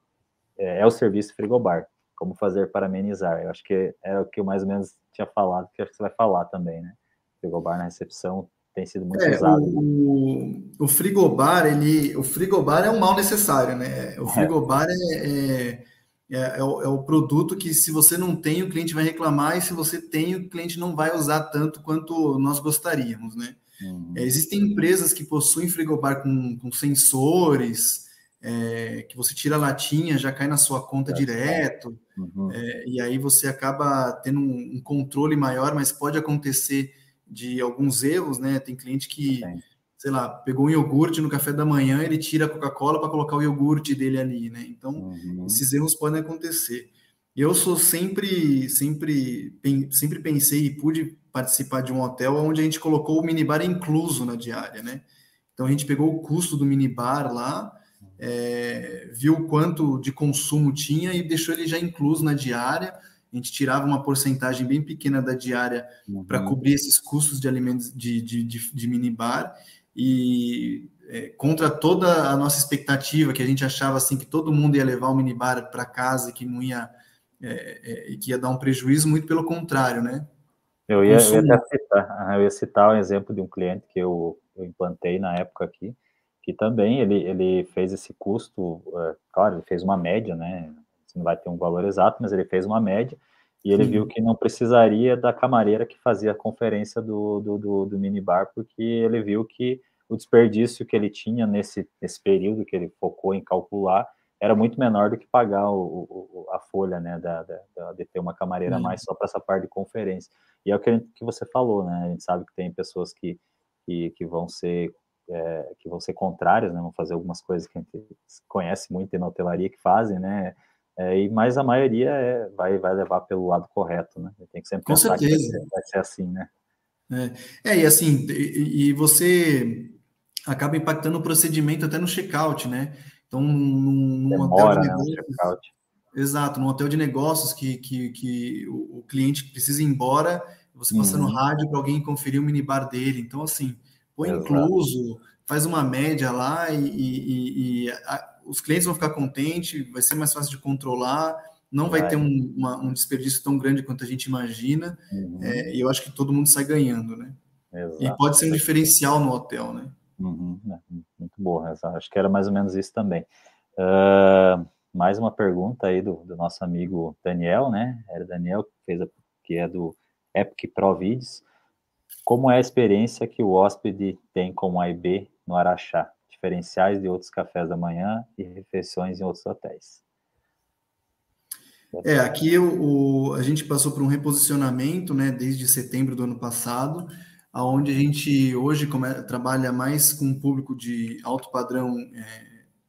é, é o serviço frigobar. Como fazer para amenizar? Eu acho que é o que eu mais ou menos tinha falado, que acho que você vai falar também, né? Frigobar na recepção tem sido muito é, usado. O, o, frigobar, ele, o frigobar é um mal necessário, né? O é. frigobar é, é, é, é, o, é, o, produto que, se você não tem, o cliente vai reclamar, e se você tem, o cliente não vai usar tanto quanto nós gostaríamos, né? Uhum. É, existem empresas que possuem frigobar com, com sensores, que você tira a latinha, já cai na sua conta direto, uhum. E aí você acaba tendo um, um, controle maior, mas pode acontecer de alguns erros, né? Tem cliente que sei lá, pegou um iogurte no café da manhã, ele tira a Coca-Cola para colocar o iogurte dele ali, né? Então, uhum. esses erros podem acontecer. Eu sou sempre, sempre, sempre pensei e pude participar de um hotel onde a gente colocou o minibar incluso na diária, né? Então a gente pegou o custo do minibar lá, é, viu quanto de consumo tinha e deixou ele já incluso na diária. A gente tirava uma porcentagem bem pequena da diária uhum. para cobrir esses custos de alimentos de, de, de, de minibar e é, contra toda a nossa expectativa, que a gente achava assim que todo mundo ia levar o minibar para casa e que não ia é, é, que ia dar um prejuízo, muito pelo contrário, né? Eu ia, eu ia citar, eu ia citar um exemplo de um cliente que eu, eu implantei na época aqui, que também ele, ele fez esse custo, é, claro, ele fez uma média, né? Não vai ter um valor exato, mas ele fez uma média e ele Sim. viu que não precisaria da camareira que fazia a conferência do, do, do, do minibar, porque ele viu que o desperdício que ele tinha nesse, nesse período que ele focou em calcular era muito menor do que pagar o, o, a folha, né, da, da, de ter uma camareira mais só para essa parte de conferência. E é o que, gente, que você falou, né, a gente sabe que tem pessoas que, que, que vão ser é, que vão ser contrárias, né, vão fazer algumas coisas que a gente conhece muito na hotelaria que fazem, né, é, e mais a maioria é, vai, vai levar pelo lado correto, né, tem que sempre Com pensar certeza. que vai ser assim, né. É, é e assim, e, e você acaba impactando o procedimento até no check-out, né? Então, num, num hotel de né, negócios, exato, num hotel de negócios que, que, que o, cliente precisa ir embora, você uhum. passa no rádio para alguém conferir o minibar dele. Então, assim, põe exato. incluso, faz uma média lá e, e, e a, os clientes vão ficar contentes, vai ser mais fácil de controlar, não vai, vai ter um, uma, um, desperdício tão grande quanto a gente imagina, uhum. é, e eu acho que todo mundo sai ganhando, né? Exato. E pode ser um diferencial no hotel, né? Uhum, né, muito boa, acho que era mais ou menos isso também. Uh, mais uma pergunta aí do, do, nosso amigo Daniel, né? Era Daniel que fez a, que é do Epic Provides. Como é a experiência que o hóspede tem com A e B no Araxá? Diferenciais de outros cafés da manhã e refeições em outros hotéis. É, aqui o, o, a gente passou por um reposicionamento, né, desde setembro do ano passado, aonde a gente hoje come, trabalha mais com um público de alto padrão é,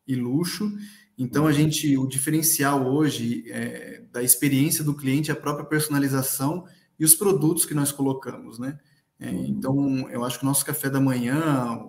e luxo. Então a gente, o diferencial hoje é, da experiência do cliente é a própria personalização e os produtos que nós colocamos, né? É, então eu acho que o nosso café da manhã,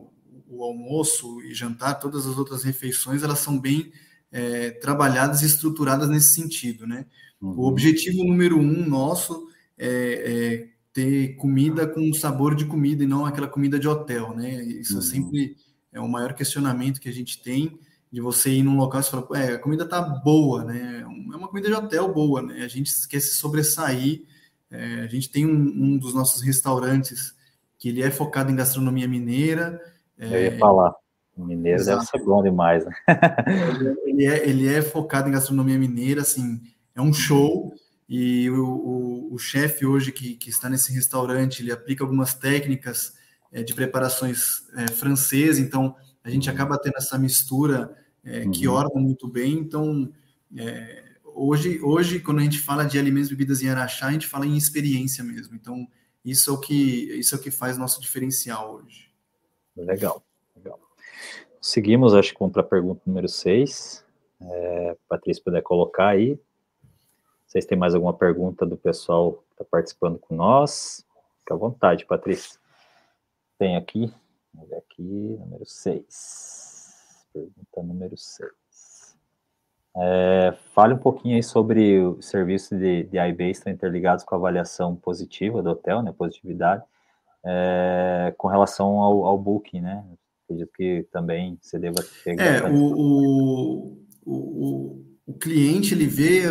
o, almoço e jantar, todas as outras refeições, elas são bem é, trabalhadas e estruturadas nesse sentido, né? Uhum. O objetivo número um nosso é, é ter comida com sabor de comida e não aquela comida de hotel, né? Isso uhum. sempre é o maior questionamento que a gente tem de você ir num local e falar, é, a comida tá boa, né? É uma comida de hotel boa, né? A gente quer se sobressair. É, a gente tem um, um, dos nossos restaurantes que ele é focado em gastronomia mineira. Eu ia falar. Mineiro Exato. deve ser bom demais, né? ele, é, ele é focado em gastronomia mineira, assim, é um show. E o, o, o chefe hoje que, que está nesse restaurante, ele aplica algumas técnicas é, de preparações é, francesas, então a gente uhum. acaba tendo essa mistura é, uhum. que orna muito bem. Então, hoje, hoje, quando a gente fala de alimentos e bebidas em Araxá, a gente fala em experiência mesmo. Então, isso é o que, isso é o que faz nosso diferencial hoje. Legal, legal. Seguimos, acho que para a pergunta número 6. É, Patrícia, puder colocar aí. Vocês têm mais alguma pergunta do pessoal que está participando com nós? À vontade, Patrícia. Tem aqui, vamos ver aqui, número 6. Pergunta número 6. É, fale um pouquinho aí sobre o serviço de, de IB estão interligados com a avaliação positiva do hotel, né, positividade, é, com relação ao, ao booking, né? Acredito que também você deva ter... É, o, o, o, o cliente, ele vê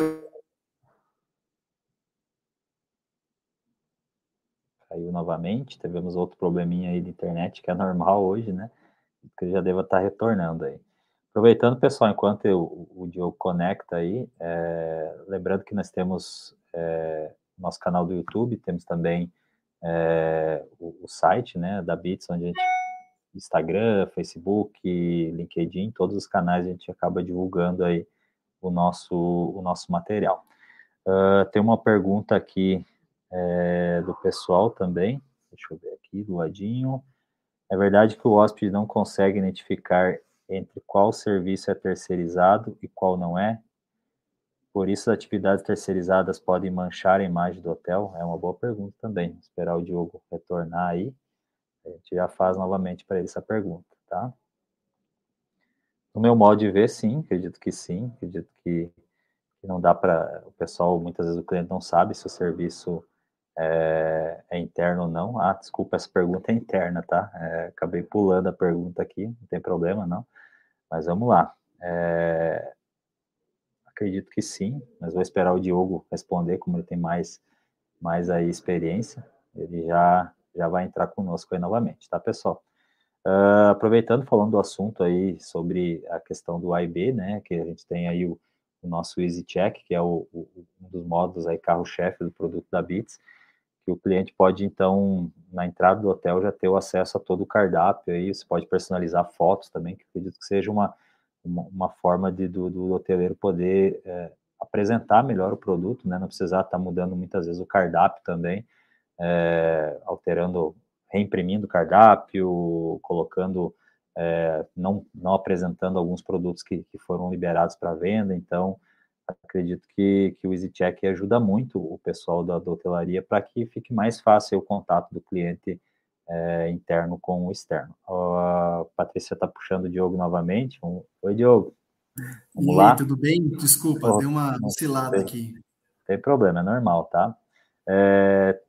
caiu novamente. Tivemos outro probleminha aí de internet, que é normal hoje, né? Que já deva estar retornando aí. Aproveitando, pessoal, enquanto eu, o Diogo conecta aí, é, lembrando que nós temos é, nosso canal do YouTube, temos também é, o, o, site né, da Bits, onde a gente Instagram, Facebook, LinkedIn, todos os canais a gente acaba divulgando aí o nosso, o nosso material. Uh, tem uma pergunta aqui é, do pessoal também, deixa eu ver aqui do ladinho. É verdade que o hóspede não consegue identificar entre qual serviço é terceirizado e qual não é? Por isso, atividades terceirizadas podem manchar a imagem do hotel? É uma boa pergunta também. Esperar o Diogo retornar aí. A gente já faz novamente para ele essa pergunta, tá? No meu modo de ver, sim, acredito que sim. Acredito que, que não dá para. O pessoal, muitas vezes o cliente não sabe se o serviço é, é, interno ou não. Ah, desculpa, essa pergunta é interna, tá? É, acabei pulando a pergunta aqui, não tem problema não. Mas vamos lá. É, acredito que sim, mas vou esperar o Diogo responder, como ele tem mais, mais aí experiência. Ele já, já vai entrar conosco aí novamente, tá, pessoal? Uh, aproveitando, falando do assunto aí sobre a questão do AIB, né, que a gente tem aí o, o nosso Easy Check, que é o, o, um dos modos aí carro-chefe do produto da Bits, que o cliente pode, então, na entrada do hotel, já ter o acesso a todo o cardápio aí, você pode personalizar fotos também, que acredito que seja uma, uma, uma forma de, do, do hoteleiro poder é, apresentar melhor o produto, né, não precisar estar tá mudando muitas vezes o cardápio também, é, alterando, reimprimindo o cardápio, colocando, é, não, não apresentando alguns produtos que, que foram liberados para venda, então, acredito que, que o EasyCheck ajuda muito o pessoal da, da hotelaria para que fique mais fácil o contato do cliente é, interno com o externo. A Patrícia está puxando o Diogo novamente. Oi, Diogo. Vamos e lá. tudo bem? Desculpa, oh, deu uma oscilada aqui. Não tem problema, é normal, tá? É,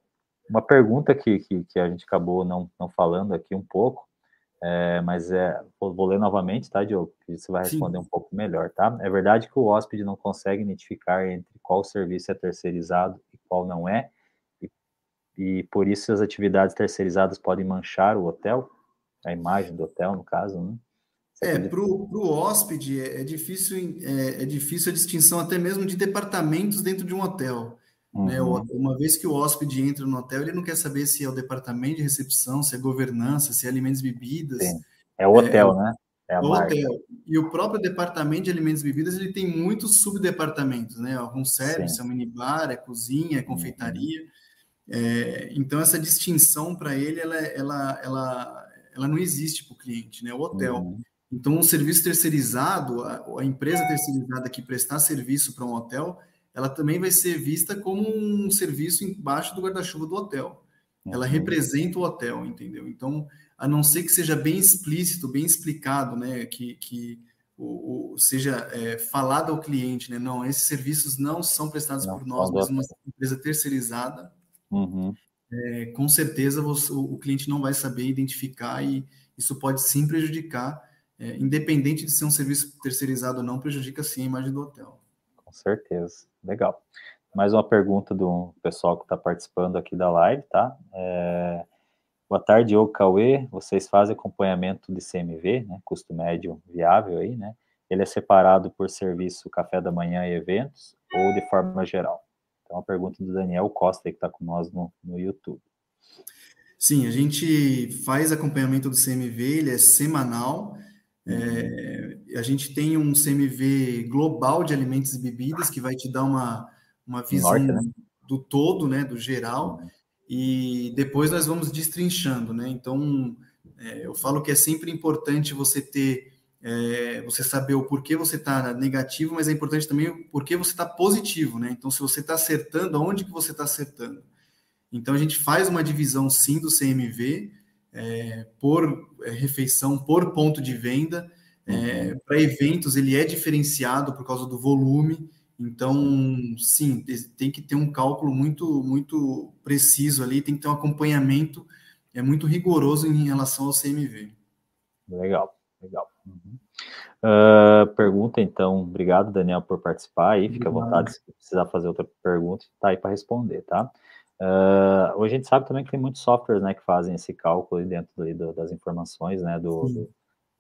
uma pergunta que, que, que, a gente acabou não, não falando aqui um pouco, é, mas é, vou, vou, ler novamente, tá, Diogo? Que você vai responder Sim. um pouco melhor, tá? É verdade que o hóspede não consegue identificar entre qual serviço é terceirizado e qual não é, e por isso as atividades terceirizadas podem manchar o hotel, a imagem do hotel, no caso, né? É, para o hóspede é, é difícil, é, é, difícil a distinção até mesmo de departamentos dentro de um hotel. Né? Uhum. Né? Uma vez que o hóspede entra no hotel, ele não quer saber se é o departamento de recepção, se é governança, se é alimentos e bebidas. Sim. É o hotel, é, né? É o hotel. E o próprio departamento de alimentos e bebidas, ele tem muitos subdepartamentos, né? Algum service, é um minibar, é cozinha, é confeitaria. Uhum. É, então, essa distinção para ele, ela, ela, ela, ela não existe para o cliente, né? O hotel. Uhum. Então, um serviço terceirizado, a, a empresa terceirizada que prestar serviço para um hotel, ela também vai ser vista como um serviço embaixo do guarda-chuva do hotel. Ela uhum. representa o hotel, entendeu? Então, a não ser que seja bem explícito, bem explicado, né, que, que o, o seja é, falado ao cliente, né, não, esses serviços não são prestados não, por nós, mas uma empresa terceirizada, uhum. é, com certeza você, o, cliente não vai saber identificar e isso pode sim prejudicar, é, independente de ser um serviço terceirizado ou não, prejudica sim a imagem do hotel. Com certeza. Legal. Mais uma pergunta do pessoal que está participando aqui da live, tá? É... Boa tarde, Diogo Cauê. Vocês fazem acompanhamento de CMV, né? Custo médio viável aí, né? Ele é separado por serviço café da manhã e eventos ou de forma geral? Então, a pergunta do Daniel Costa, que está com nós no, no YouTube. Sim, a gente faz acompanhamento do CMV, ele é semanal. É, a gente tem um CMV global de alimentos e bebidas que vai te dar uma, uma visão Norte, né? do todo, né, do geral, e depois nós vamos destrinchando, né? Então, é, eu falo que é sempre importante você ter, é, você saber o porquê você está negativo, mas é importante também o porquê você está positivo, né? Então, se você está acertando, aonde que você está acertando? Então, a gente faz uma divisão sim do CMV, é, por é, refeição, por ponto de venda. É, uhum. Para eventos, ele é diferenciado por causa do volume. Então, sim, tem que ter um cálculo muito, muito preciso ali, tem que ter um acompanhamento é muito rigoroso em relação ao CMV. Legal, legal. Uhum. Uh, pergunta, então, obrigado, Daniel, por participar aí. Fica à vontade se precisar fazer outra pergunta, tá aí para responder, tá? Uh, hoje a gente sabe também que tem muitos softwares né, que fazem esse cálculo dentro do, das informações né, do,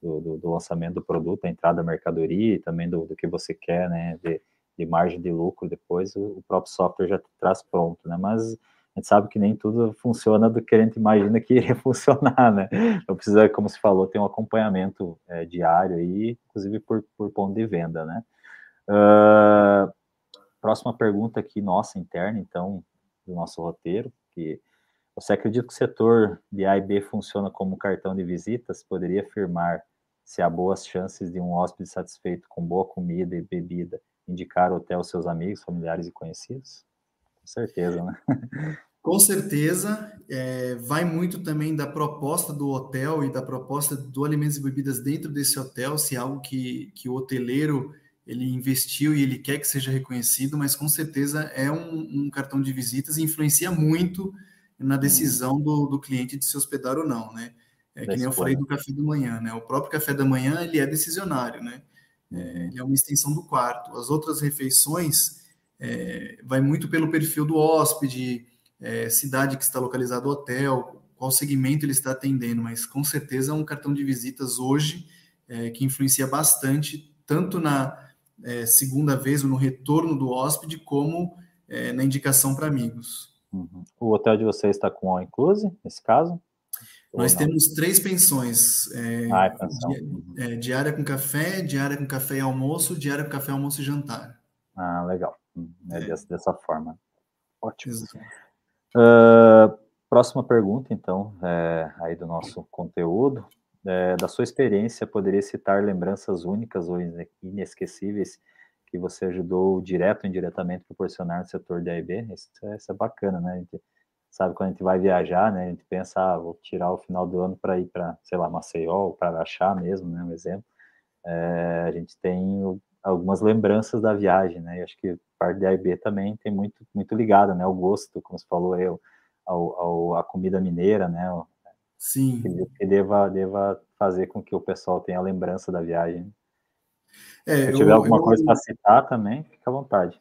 do, do, do, lançamento do produto, a entrada da mercadoria e também do, do que você quer, né, de, de margem de lucro depois, o, o, próprio software já traz pronto, né, mas gente sabe que nem tudo funciona do que a gente imagina que iria funcionar, né, então precisa, como se falou, ter um acompanhamento é, diário aí, inclusive por, por ponto de venda, né. Uh, próxima pergunta aqui, nossa, interna, então, do nosso roteiro, que você acredita que o setor de A e B funciona como cartão de visitas? Poderia afirmar se há boas chances de um hóspede satisfeito com boa comida e bebida indicar o hotel aos seus amigos, familiares e conhecidos? Com certeza, né? Com certeza, é, vai muito também da proposta do hotel e da proposta do alimentos e bebidas dentro desse hotel, se é algo que, que o hoteleiro ele investiu e ele quer que seja reconhecido, mas com certeza é um, um cartão de visitas e influencia muito na uhum. decisão do, do cliente de se hospedar ou não, né? É que nem eu falei do café da manhã, né? O próprio café da manhã, ele é decisionário, né? É, ele é uma extensão do quarto. As outras refeições é, vai muito pelo perfil do hóspede, é, cidade que está localizado o hotel, qual segmento ele está atendendo, mas com certeza é um cartão de visitas hoje é, que influencia bastante, tanto na é, segunda vez ou no retorno do hóspede, como é, na indicação para amigos. Uhum. O hotel de vocês está com all inclusive, nesse caso? Nós temos três pensões. É, ah, é. Uhum. É, diária com café, diária com café e almoço, diária com café, almoço e jantar. Ah, legal. Uhum. É, é. Dessa, dessa, forma. Ótimo. Uh, próxima pergunta, então, é, aí do nosso conteúdo. É, da sua experiência, poderia citar lembranças únicas ou inesquecíveis que você ajudou direto ou indiretamente a proporcionar no setor de AIB, isso é, isso é bacana, né? A gente sabe quando a gente vai viajar, né? A gente pensa, ah, vou tirar o final do ano para ir para, sei lá, Maceió ou para Araxá mesmo, né? Um exemplo. É, a gente tem algumas lembranças da viagem, né? E acho que parte da AIB também tem muito, muito ligada, né? O gosto, como você falou, eu, ao, ao, a comida mineira, né? Sim. Que, deva, deva fazer com que o pessoal tenha a lembrança da viagem. É, Se tiver eu, alguma eu, coisa para citar também, fica à vontade.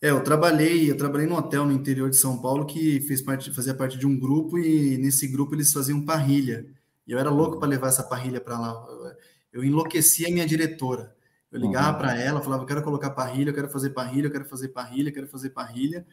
É, eu trabalhei, eu trabalhei num hotel no interior de São Paulo que fez parte, fazia parte de um grupo e nesse grupo eles faziam parrilha. E eu era louco para levar essa parrilha para lá. Eu enlouquecia a minha diretora. Eu ligava uhum. para ela, falava, eu quero colocar parrilha, eu quero fazer parrilha, eu quero fazer parrilha, eu quero fazer parrilha.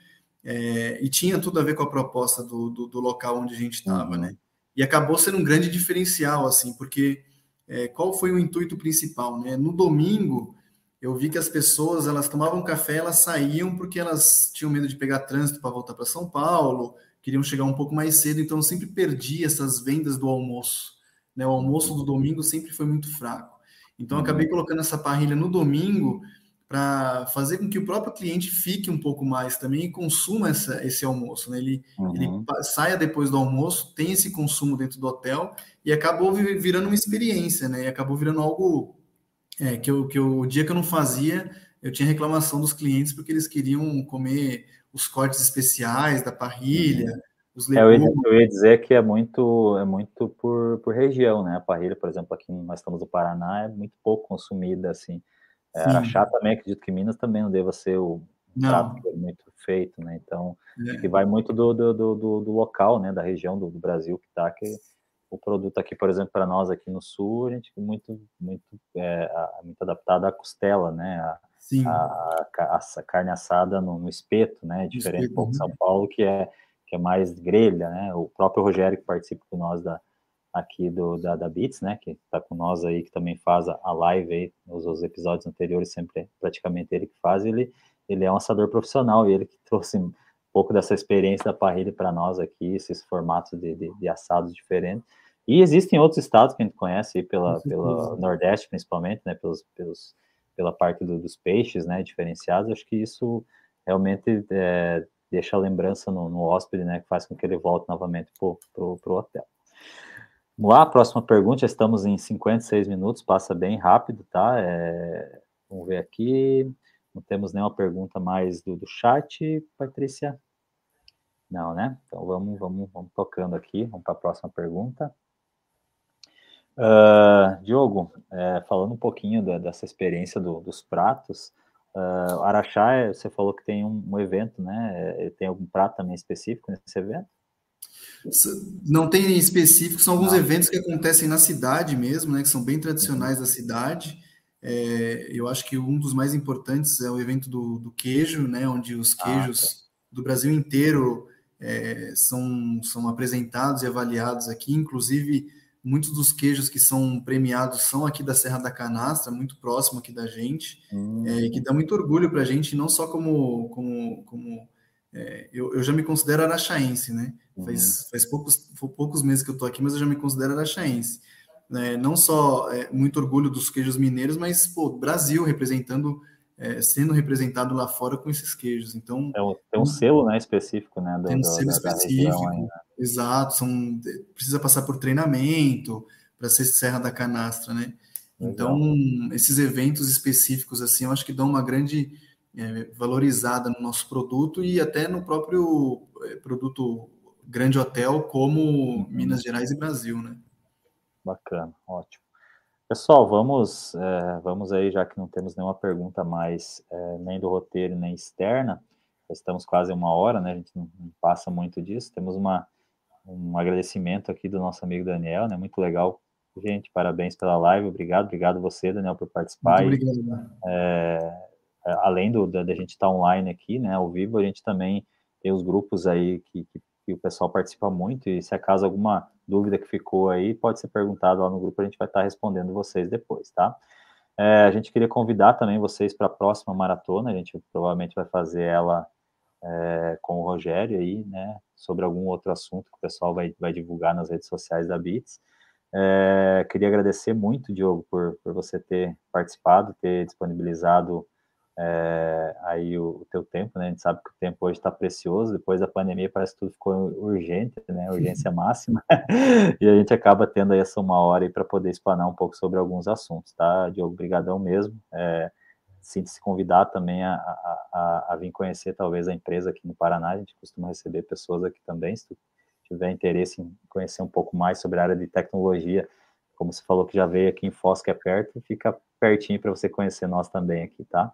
É, e tinha tudo a ver com a proposta do, do, do local onde a gente estava, né? E acabou sendo um grande diferencial, assim, porque é, qual foi o intuito principal? Né? No domingo, eu vi que as pessoas elas tomavam café, elas saíam porque elas tinham medo de pegar trânsito para voltar para São Paulo, queriam chegar um pouco mais cedo, então eu sempre perdi essas vendas do almoço. Né? O almoço do domingo sempre foi muito fraco. Então acabei colocando essa parrilha no domingo para fazer com que o próprio cliente fique um pouco mais também e consuma essa, esse almoço. Né? Ele, uhum. ele saia depois do almoço, tem esse consumo dentro do hotel e acabou virando uma experiência, né? E acabou virando algo é, que, eu, que eu, o dia que eu não fazia, eu tinha reclamação dos clientes porque eles queriam comer os cortes especiais da parrilha. Uhum. Os é, eu, ia, eu, ia, dizer que é muito, é muito por, por região, né? A parrilha, por exemplo, aqui nós estamos no Paraná, é muito pouco consumida, assim. É, Araxá também, acredito que Minas também não deva ser o prato é muito feito, né? Então, é. que vai muito do, do, do, do, local, né? Da região do, do Brasil que está, que o produto aqui, por exemplo, para nós aqui no Sul, a gente é muito, muito, é, muito adaptado à costela, né? A, Sim. A, a, a carne assada no, no, espeto, né? Diferente espeto, pouco de São Paulo, que é, que é mais grelha, né? O próprio Rogério, que participa com nós da, aqui do, da, da Beats, né, que está com nós aí, que também faz a, live aí, nos, os episódios anteriores, sempre é praticamente ele que faz, ele, ele é um assador profissional, e ele que trouxe um pouco dessa experiência da parrilha para nós aqui, esses formatos de, de, de, assados diferentes, e existem outros estados que a gente conhece aí pela, pela Nordeste, principalmente, né, pelos, pelos, pela parte do, dos peixes, né, diferenciados, acho que isso realmente é, deixa a lembrança no, no hóspede, né, que faz com que ele volte novamente para o hotel. Vamos lá, próxima pergunta, já estamos em 56 minutos, passa bem rápido, tá? É, vamos ver aqui, não temos nenhuma pergunta mais do, do chat, Patrícia? Não, né? Então vamos, vamos, vamos tocando aqui, vamos para a próxima pergunta. Uh, Diogo, é, falando um pouquinho da, dessa experiência do, dos pratos, uh, Araxá, é, você falou que tem um, um evento, né? É, tem algum prato também específico nesse evento? Não tem específico, são alguns eventos que acontecem na cidade mesmo, né? Que são bem tradicionais da cidade. É, eu acho que um dos mais importantes é o evento do, do queijo, né? Onde os ah, queijos ah, tá. do Brasil inteiro é, são, são apresentados e avaliados aqui, inclusive muitos dos queijos que são premiados são aqui da Serra da Canastra, muito próximo aqui da gente, hum. é, que dá muito orgulho para a gente, não só como, como, como é, eu, eu, já me considero araxaense, né? Uhum. Faz, faz poucos, poucos meses que eu estou aqui, mas eu já me considero araxaense. É, não só é, muito orgulho dos queijos mineiros, mas pô, Brasil representando é, sendo representado lá fora com esses queijos. Então é um, tem um selo, né, específico, né, do, tem um selo específico, da né? exato. São, precisa passar por treinamento para ser Serra da Canastra, né? Então esses eventos específicos assim, eu acho que dão uma grande é, valorizada no nosso produto e até no próprio é, produto grande hotel como uhum. Minas Gerais e Brasil, né? Bacana, ótimo. Pessoal, vamos, é, vamos aí, já que não temos nenhuma pergunta mais, é, nem do roteiro, nem externa, estamos quase uma hora, né, a gente não, não, passa muito disso, temos uma, um agradecimento aqui do nosso amigo Daniel, né, muito legal, gente, parabéns pela live, obrigado, obrigado você, Daniel, por participar. Muito obrigado. É, além do, da, da gente estar tá online aqui, né, ao vivo, a gente também tem os grupos aí que, que, que o pessoal participa muito, e se acaso alguma dúvida que ficou aí, pode ser perguntado lá no grupo, a gente vai estar respondendo vocês depois, tá? É, a gente queria convidar também vocês para a próxima maratona, a gente provavelmente vai fazer ela é, com o Rogério aí, né, sobre algum outro assunto que o pessoal vai, vai divulgar nas redes sociais da Bits. É, queria agradecer muito, Diogo, por, por você ter participado, ter disponibilizado é, aí o, o, teu tempo, né? A gente sabe que o tempo hoje está precioso, depois da pandemia parece que tudo ficou urgente, né? Urgência máxima, e a gente acaba tendo aí essa uma hora aí para poder explanar um pouco sobre alguns assuntos, tá? Diogo, brigadão mesmo. É, Sinta-se convidar também a, a, a, a, vir conhecer talvez a empresa aqui no Paraná, a gente costuma receber pessoas aqui também, se tu tiver interesse em conhecer um pouco mais sobre a área de tecnologia, como você falou que já veio aqui em Foz, que é perto, fica pertinho para você conhecer nós também aqui, tá?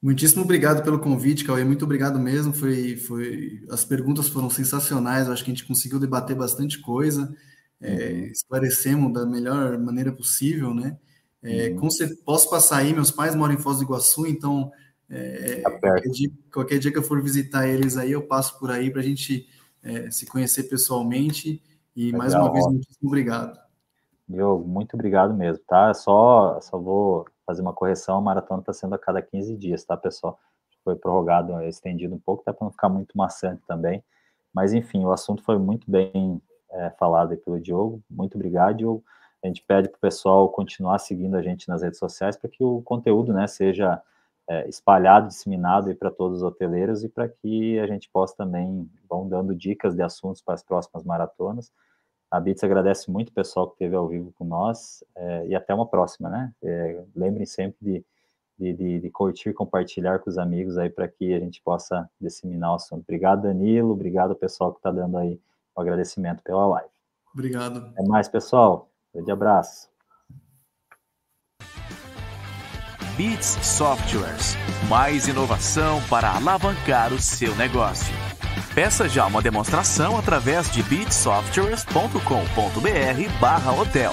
Muitíssimo obrigado pelo convite, Cauê. Muito obrigado mesmo. Foi, foi, as perguntas foram sensacionais. Eu acho que a gente conseguiu debater bastante coisa, é, uhum. esclarecemos da melhor maneira possível, né? É, uhum. posso passar aí, meus pais moram em Foz do Iguaçu, então é, tá qualquer, dia, qualquer, dia, que eu for visitar eles aí, eu passo por aí para a gente é, se conhecer pessoalmente. E Legal, mais uma vez, muitíssimo obrigado. Diogo, muito obrigado mesmo, tá? Só, só vou fazer uma correção, a maratona está sendo a cada 15 dias, tá, pessoal? Foi prorrogado, estendido um pouco, tá para não ficar muito maçante também. Mas, enfim, o assunto foi muito bem é, falado pelo Diogo. Muito obrigado, Diogo. A gente pede para o pessoal continuar seguindo a gente nas redes sociais para que o conteúdo né, seja é, espalhado, disseminado para todos os hoteleiros e para que a gente possa também, vão dando dicas de assuntos para as próximas maratonas. A Bits agradece muito o pessoal que esteve ao vivo com nós é, e até uma próxima, né? É, lembrem sempre de, de, de, de, curtir, compartilhar com os amigos aí para que a gente possa disseminar o assunto. Obrigado, Danilo. Obrigado ao pessoal que está dando aí o agradecimento pela live. Obrigado. Até mais, pessoal. Um grande abraço. Bits Softwares. Mais inovação para alavancar o seu negócio. Peça já uma demonstração através de bitsoftwares.com.br/hotel.